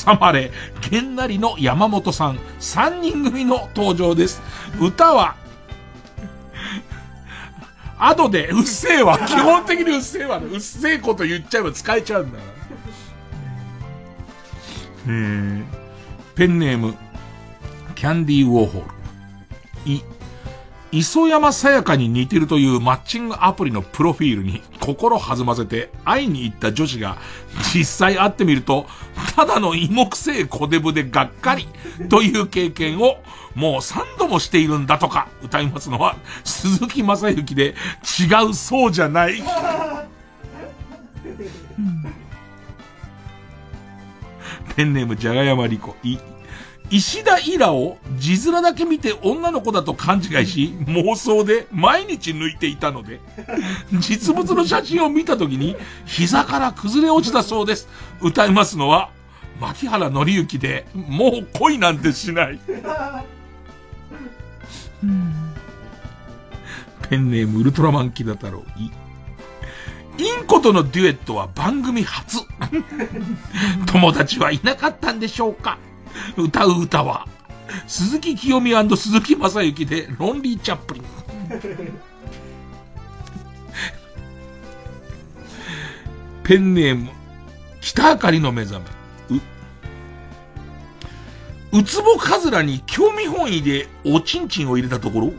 挟まれ、げんなりの山本さん、三人組の登場です。歌は、後で、うっせえわ。基本的にうっせえわ。うっせえこと言っちゃえば使えちゃうんだから。えー、ペンネーム、キャンディーウォーホール。い、磯山さやかに似てるというマッチングアプリのプロフィールに心弾ませて会いに行った女子が実際会ってみると、ただの芋くせえ小デブでがっかりという経験をもう3度もしているんだとか歌いますのは鈴木正幸で違うそうじゃない。ペンネームじゃがやまりこ。い、石田イラを字面だけ見て女の子だと勘違いし、妄想で毎日抜いていたので、実物の写真を見た時に膝から崩れ落ちたそうです。歌いますのは、牧原紀之で、もう恋なんてしない。ペンネームウルトラマンキダ太郎。いインコとのデュエットは番組初。友達はいなかったんでしょうか？歌う歌は、鈴木清美鈴木正幸でロンリーチャップリン。ペンネーム、北あかりの目覚め。う、うつぼかずらに興味本位でおちんちんを入れたところ、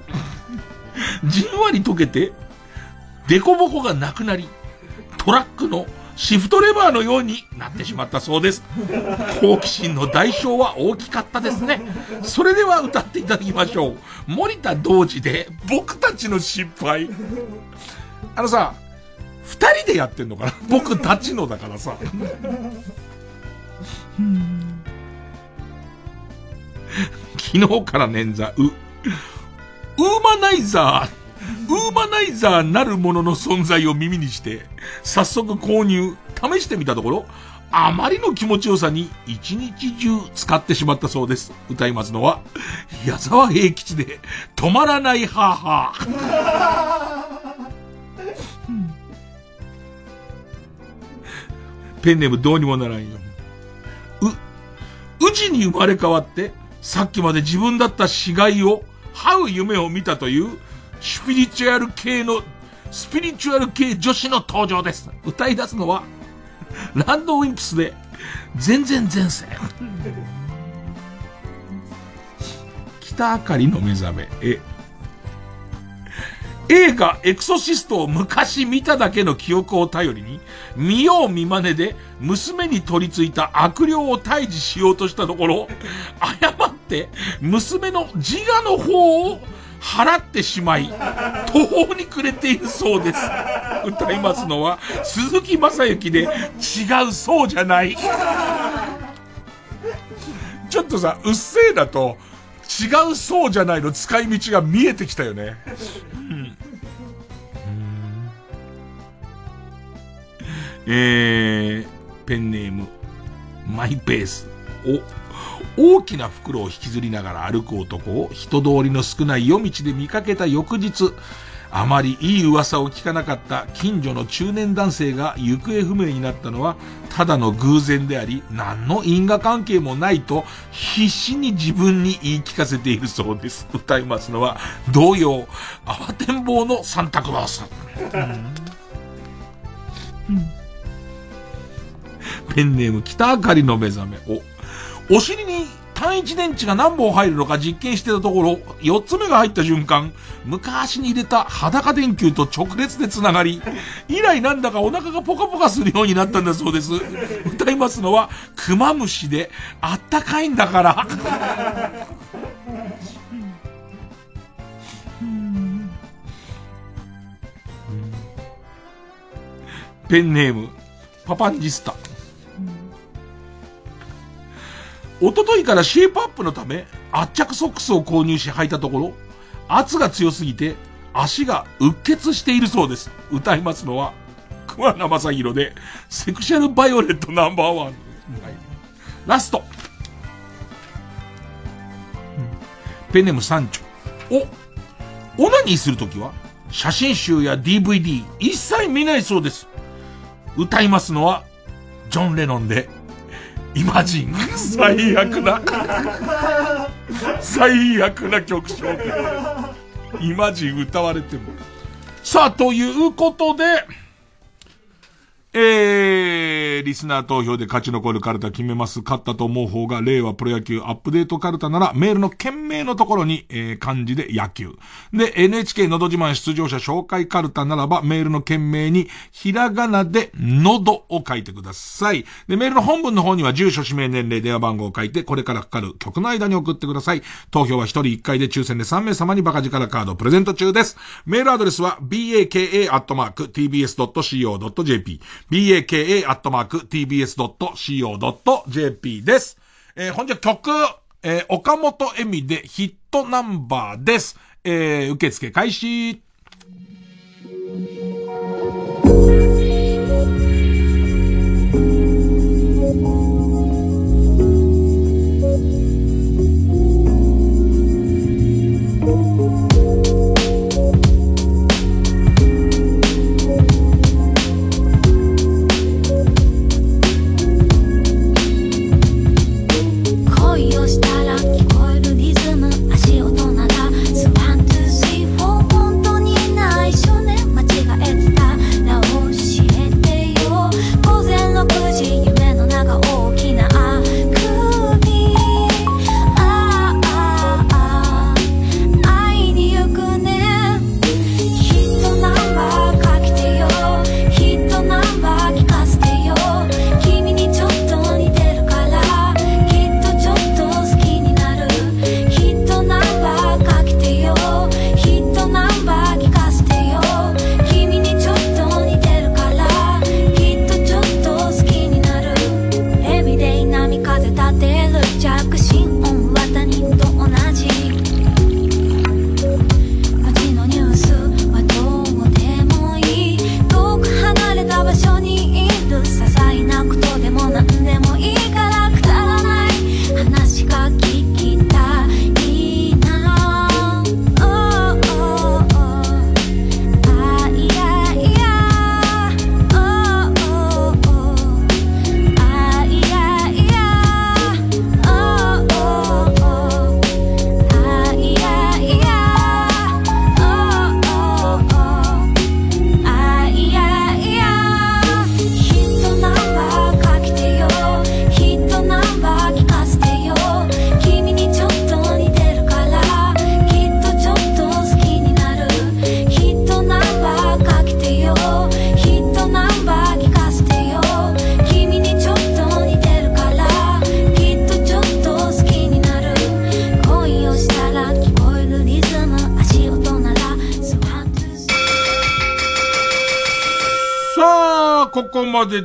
じんわり溶けて、デコボコがなくなり、トラックのシフトレバーのようになってしまったそうです。好奇心の代償は大きかったですね。それでは歌っていただきましょう。森田同時で僕たちの失敗。あのさ、二人でやってんのかな？僕たちのだからさ。昨日から捻挫、う、ウーマナイザー、ウーマナイザーなるものの存在を耳にして、早速購入、試してみたところ、あまりの気持ちよさに一日中使ってしまったそうです。歌いますのは、矢沢永吉で、止まらないハーハー。ペンネームどうにもならんよ。う、うちに生まれ変わって、さっきまで自分だった死骸を、這う夢を見たというスピリチュアル系の、スピリチュアル系女子の登場です。歌い出すのは、ランドウィンプスで、全然前世。北あかりの目覚め、え、映画エクソシストを昔見ただけの記憶を頼りに、見よう見真似で娘に取り付いた悪霊を退治しようとしたところ、誤って娘の自我の方を払ってしまい、途方に暮れているそうです。歌いますのは、鈴木正幸で、違うそうじゃない。ちょっとさ、うっせえだと、違うそうじゃないの使い道が見えてきたよね。うん、えー、ペンネーム、マイペース。お、大きな袋を引きずりながら歩く男を人通りの少ない夜道で見かけた翌日、あまりいい噂を聞かなかった近所の中年男性が行方不明になったのは、ただの偶然であり、何の因果関係もないと、必死に自分に言い聞かせているそうです。歌いますのは、同様、慌てんぼうのサンタクロース。ペンネーム北あかりの目覚め。お、お尻に単一電池が何本入るのか実験してたところ、4つ目が入った瞬間、昔に入れた裸電球と直列で繋がり、以来なんだかお腹がポカポカするようになったんだそうです。歌いますのは、クマムシで、あったかいんだから。ペンネーム、パパンジスタ。一昨日からシェイプアップのため、圧着ソックスを購入し履いたところ、圧が強すぎて、足がうっ血しているそうです。歌いますのは、桑名正宏で、セクシャルバイオレットナンバーワン。はい、ラスト。ペネムサンチョ。お、オナニーするときは、写真集や DVD、一切見ないそうです。歌いますのは、ジョン・レノンで、イマジン。最悪な。最悪な曲紹介。イマジン歌われても。さあ、ということで、えー、リスナー投票で勝ち残るカルタ決めます。勝ったと思う方が、令和プロ野球アップデートカルタなら、メールの件名のところに、えー、漢字で野球。で、NHK のど自慢出場者紹介カルタならば、メールの件名に、ひらがなで、のどを書いてください。で、メールの本文の方には、住所、氏名、年齢、電話番号を書いて、これからかかる曲の間に送ってください。投票は1人1回で抽選で3名様にバカ力カードをプレゼント中です。メールアドレスは、baka.tbs.co.jp、baka.tbs.co.jp です。えー、本日曲、えー、岡本恵美でヒットナンバーです。えー、受付開始。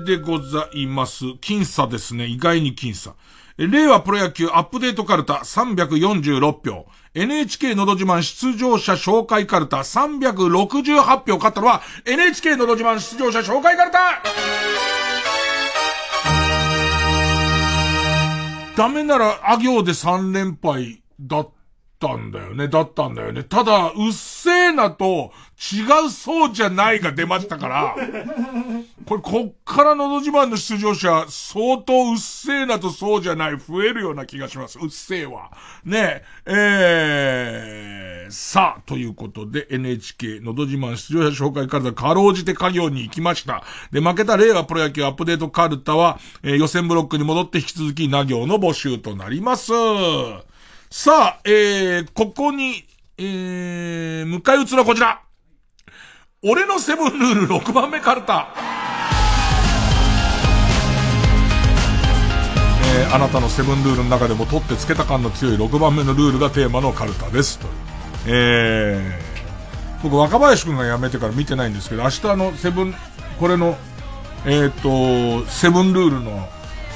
でございます。僅差ですね。意外に僅差。令和プロ野球アップデートカルタ346票。NHK のど自慢出場者紹介カルタ368票。勝ったのは NHK のど自慢出場者紹介カルタダメなら、あ行で3連敗だったんだよね。だったんだよね。ただ、うっせーなと、違うそうじゃないが出ましたから、これ、こっからのど自慢の出場者、相当うっせーなとそうじゃない、増えるような気がします。うっせーは。ねえ、えー、さあ、ということで、NHK のど自慢出場者紹介カルタ、かろうじて家業に行きました。で、負けた令和プロ野球アップデートカルタは、えー予選ブロックに戻って引き続き、な行の募集となります。さあ、えー、ここに、えー、迎え撃つのはこちら。俺のセブンルール6番目カルタ。えー、あなたのセブンルールの中でも取ってつけた感の強い6番目のルールがテーマのカルタです。とえー、僕若林くんが辞めてから見てないんですけど、明日のセブン、これの、えっ、と、セブンルールの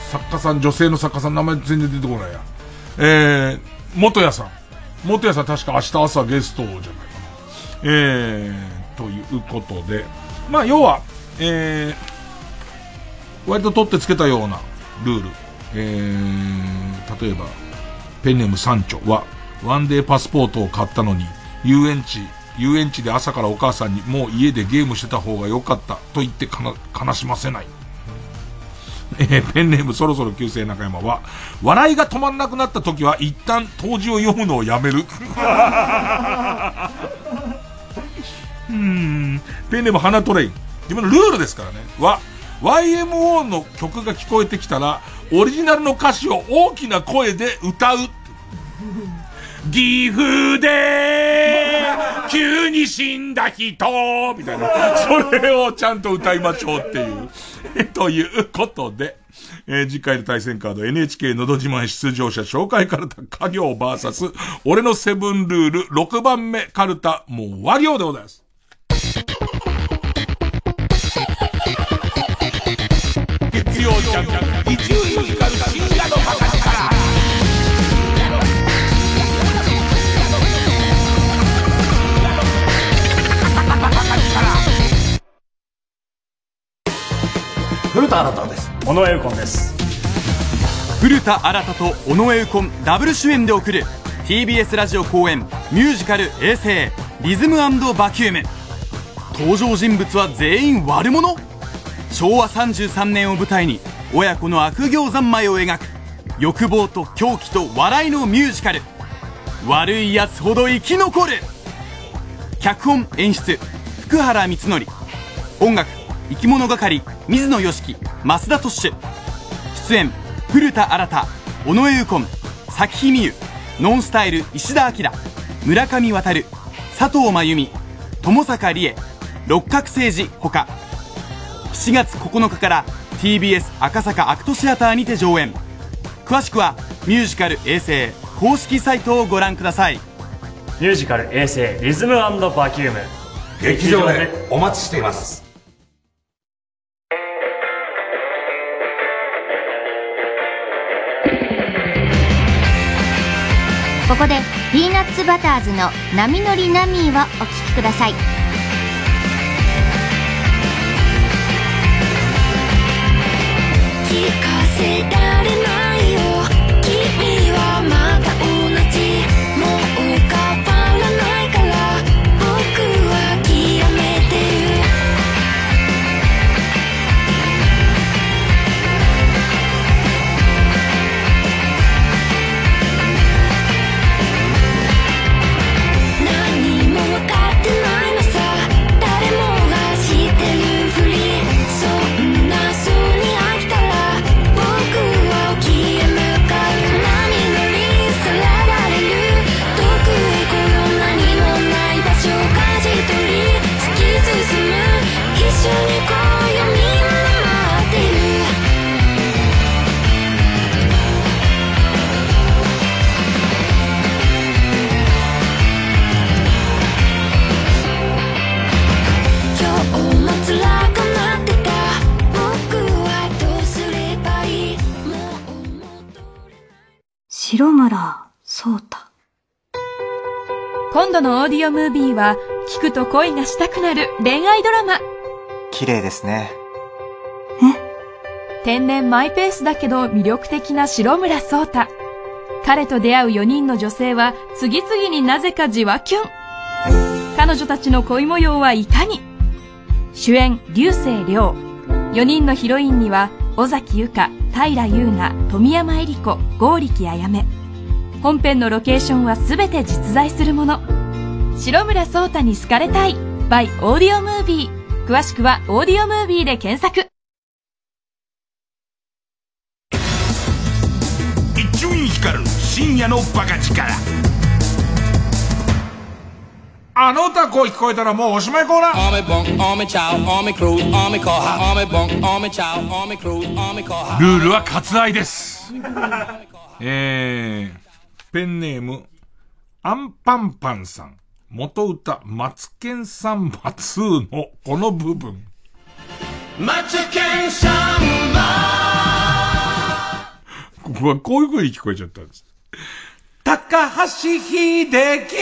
作家さん、女性の作家さん、名前全然出てこないや。えー、元谷さん。元谷さん確か明日朝ゲストじゃないかな。えー、ということで。まあ、要は、えー、割と取ってつけたようなルール。えー、例えば、ペンネーム三丁は、ワンデーパスポートを買ったのに、遊園地、遊園地で朝からお母さんにもう家でゲームしてた方が良かったと言って悲しませない。えーペンネームそろそろ旧姓中山は、笑いが止まんなくなった時は一旦当時を読むのをやめる。うん。ペンネーム花トレイン。自分のルールですからね。は、YMO の曲が聞こえてきたら、オリジナルの歌詞を大きな声で歌う。岐阜で、急に死んだ人みたいな。それをちゃんと歌いましょうっていう。ということで、えー、次回の対戦カード NHK のど自慢出場者紹介カルタ家業 VS 俺のセブンルール6番目カルタもう終わりようでございます。深夜のバカ力古田新太です。尾上右近です古田新太と尾上右近ダブル主演で送る TBS ラジオ公演ミュージカル衛星リズムバキューム。登場人物は全員悪者？昭和33年を舞台に親子の悪行三昧を描く欲望と狂気と笑いのミュージカル。悪い奴ほど生き残る。脚本演出福原光則。音楽生き物係水野良樹増田トッシュ。出演古田新太尾上右近咲日美優ノンスタイル石田明村上渉佐藤真由美友坂理恵六角誠治ほか。7月9日から TBS 赤坂アクトシアターにて上演。詳しくはミュージカル衛星公式サイトをご覧ください。ミュージカル衛星リズムバキューム。劇場でお待ちしています。ここでピーナッツバターズの「波乗りナミー」をお聴きください聞かせられない白村聡太今度のオーディオムービーは、聞くと恋がしたくなる恋愛ドラマ。綺麗ですね。天然マイペースだけど魅力的な白村聡太。彼と出会う4人の女性は次々になぜかじわキュン。彼女たちの恋模様はいかに？主演、流星涼。4人のヒロインには、尾崎由香、平優奈、富山恵里子、剛力あやめ。本編のロケーションはすべて実在するもの。白村聡太に好かれたい。by オーディオムービー。詳しくはオーディオムービーで検索。伊集院光る深夜のバカ力あの歌声聞こえたらもうおしまいコーナー.ルールは割愛です。えー、ペンネーム、アンパンパンさん。元歌、マツケンサンバ2のこの部分。マツケンサン ここはこういう風に聞こえちゃったんです。高橋秀樹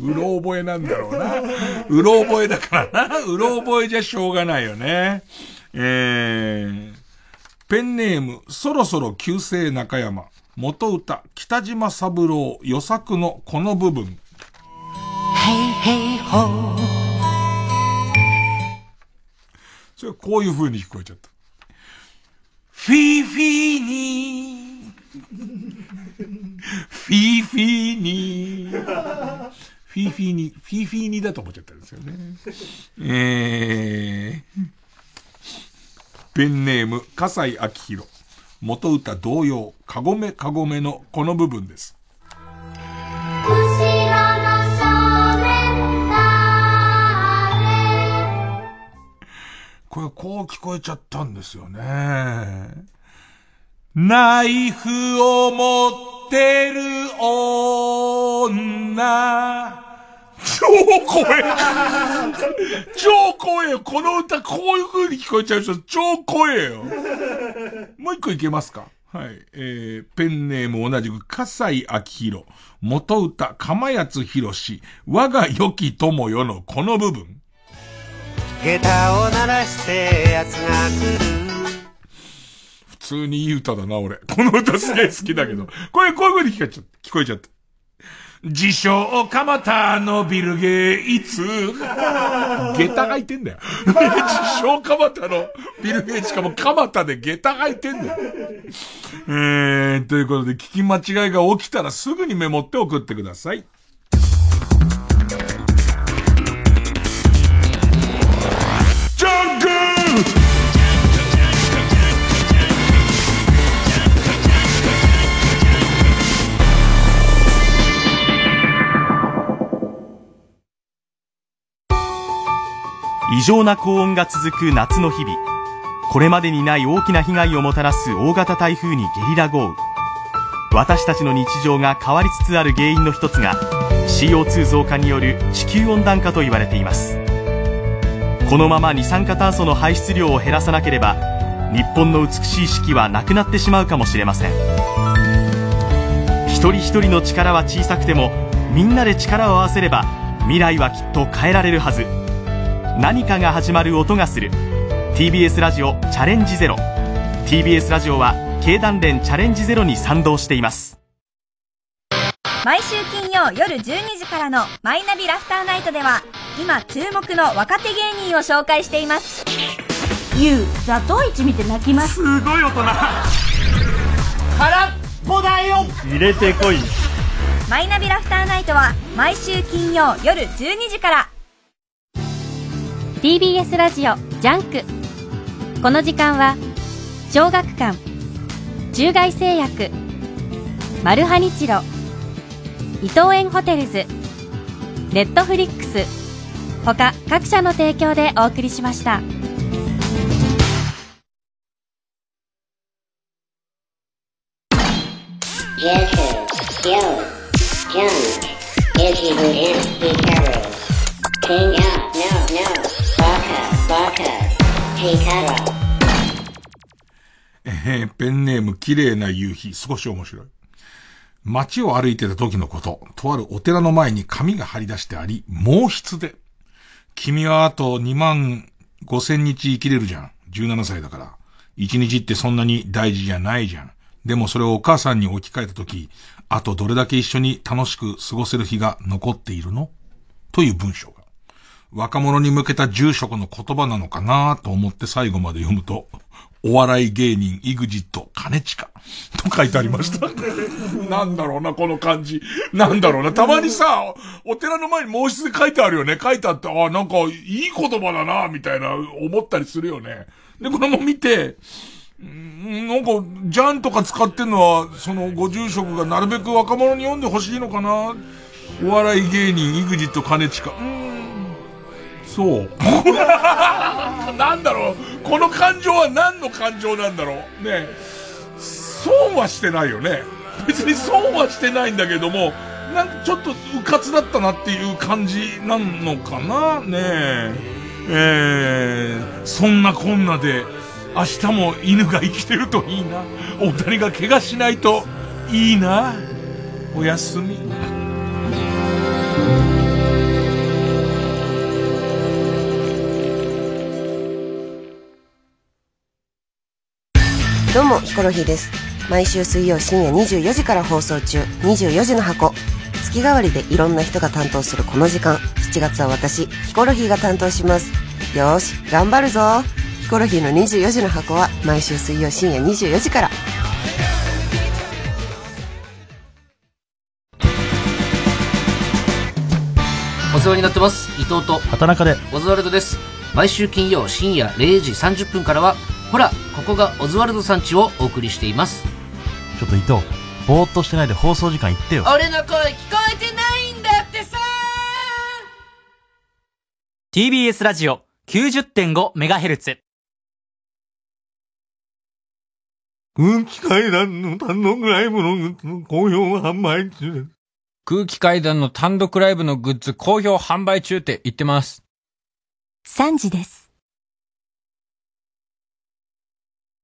うろ覚えなんだろうな。うろ覚えだからな。うろ覚えじゃしょうがないよね。えー、ペンネーム、そろそろ旧姓中山。元歌、北島三郎、予作のこの部分。Hey, hey, ho. それこういう風に聞こえちゃった。フィーフィーにフィーフィーにフフィーフィーに、フィーフィーにだと思っちゃったんですよね。えー、ペンネーム、笠井明宏。元歌同様、かごめかごめのこの部分です。これこう聞こえちゃったんですよね。ナイフを持ってる女。超怖え超怖えよこの歌こういう風に聞こえちゃう人超怖えよもう一個いけますか？はい。えー、ペンネーム同じく、笠井明宏。元歌、釜谷博士。我が良き友よのこの部分。下駄を鳴らして奴が来る通にいい歌だな、俺。この歌すげえ好きだけど。これ、こういう風に聞こえちゃった。聞こえちゃった。自称、蒲田のビルゲイツ。下駄がいてんだよ。自称、蒲田のビルゲイツしかも蒲田で下駄がいてんだよ。えー、ということで、聞き間違いが起きたらすぐにメモって送ってください。異常な高温が続く夏の日々。これまでにない大きな被害をもたらす大型台風にゲリラ豪雨。私たちの日常が変わりつつある原因の一つが CO2 増加による地球温暖化と言われています。このまま二酸化炭素の排出量を減らさなければ日本の美しい四季はなくなってしまうかもしれません。一人一人の力は小さくてもみんなで力を合わせれば未来はきっと変えられるはず。何かが始まる音がする。TBS ラジオチャレンジゼロ。TBS ラジオは経団連チャレンジゼロに賛同しています。毎週金曜夜12時からの「マイナビラフターナイト」では今注目の若手芸人を紹介しています。ゆうザトウイチ見て泣きます。すごい大人。空っぽだよ。入れてこい。マイナビラフターナイトは毎週金曜夜12時から TBS ラジオジャンクこの時間は小学館中外製薬マルハニチロ伊藤園ホテルズネットフリックス他各社の提供でお送りしました。綺麗な夕日、少し面白い。街を歩いてた時のこと、とあるお寺の前に紙が張り出してあり、毛筆で、君はあと2万5千日生きれるじゃん。17歳だから。1日ってそんなに大事じゃないじゃん。でもそれをお母さんに置き換えた時、あとどれだけ一緒に楽しく過ごせる日が残っているの？という文章が。若者に向けた住職の言葉なのかなと思って最後まで読むと、お笑い芸人、イグジット、金近と書いてありました。なんだろうな、この漢字。なんだろうな。たまにさ、お寺の前に毛筆で書いてあるよね。書いてあって、あ、なんかいい言葉だな、みたいな思ったりするよね。で、これも見て、んなんか、ジャンとか使ってんのは、そのご住職がなるべく若者に読んでほしいのかな。お笑い芸人、イグジット、金近。うーんそう。なんだろうこの感情は何の感情なんだろうね損はしてないよね。別に損はしてないんだけども、なんかちょっとうかつだったなっていう感じなのかなねえ。え、そんなこんなで、明日も犬が生きてるといいな。お二人が怪我しないといいな。おやすみ。どうもヒコロヒーです。毎週水曜深夜24時から放送中。24時の箱。月替わりでいろんな人が担当するこの時間。7月は私ヒコロヒーが担当します。よし頑張るぞ。ヒコロヒーの24時の箱は毎週水曜深夜24時から。お世話になってます。伊藤と畑中で。オズワルドです。毎週金曜深夜0時30分からはほらここがオズワルドさんちをお送りしています。ちょっと伊藤ぼーっとしてないで放送時間言ってよ。俺の声聞こえてないんだってさ TBS ラジオ 90.5MHz 空気階段の単独ライブの好評販売中。です。空気階段の単独ライブのグッズ好評販売中って言ってます。3時です。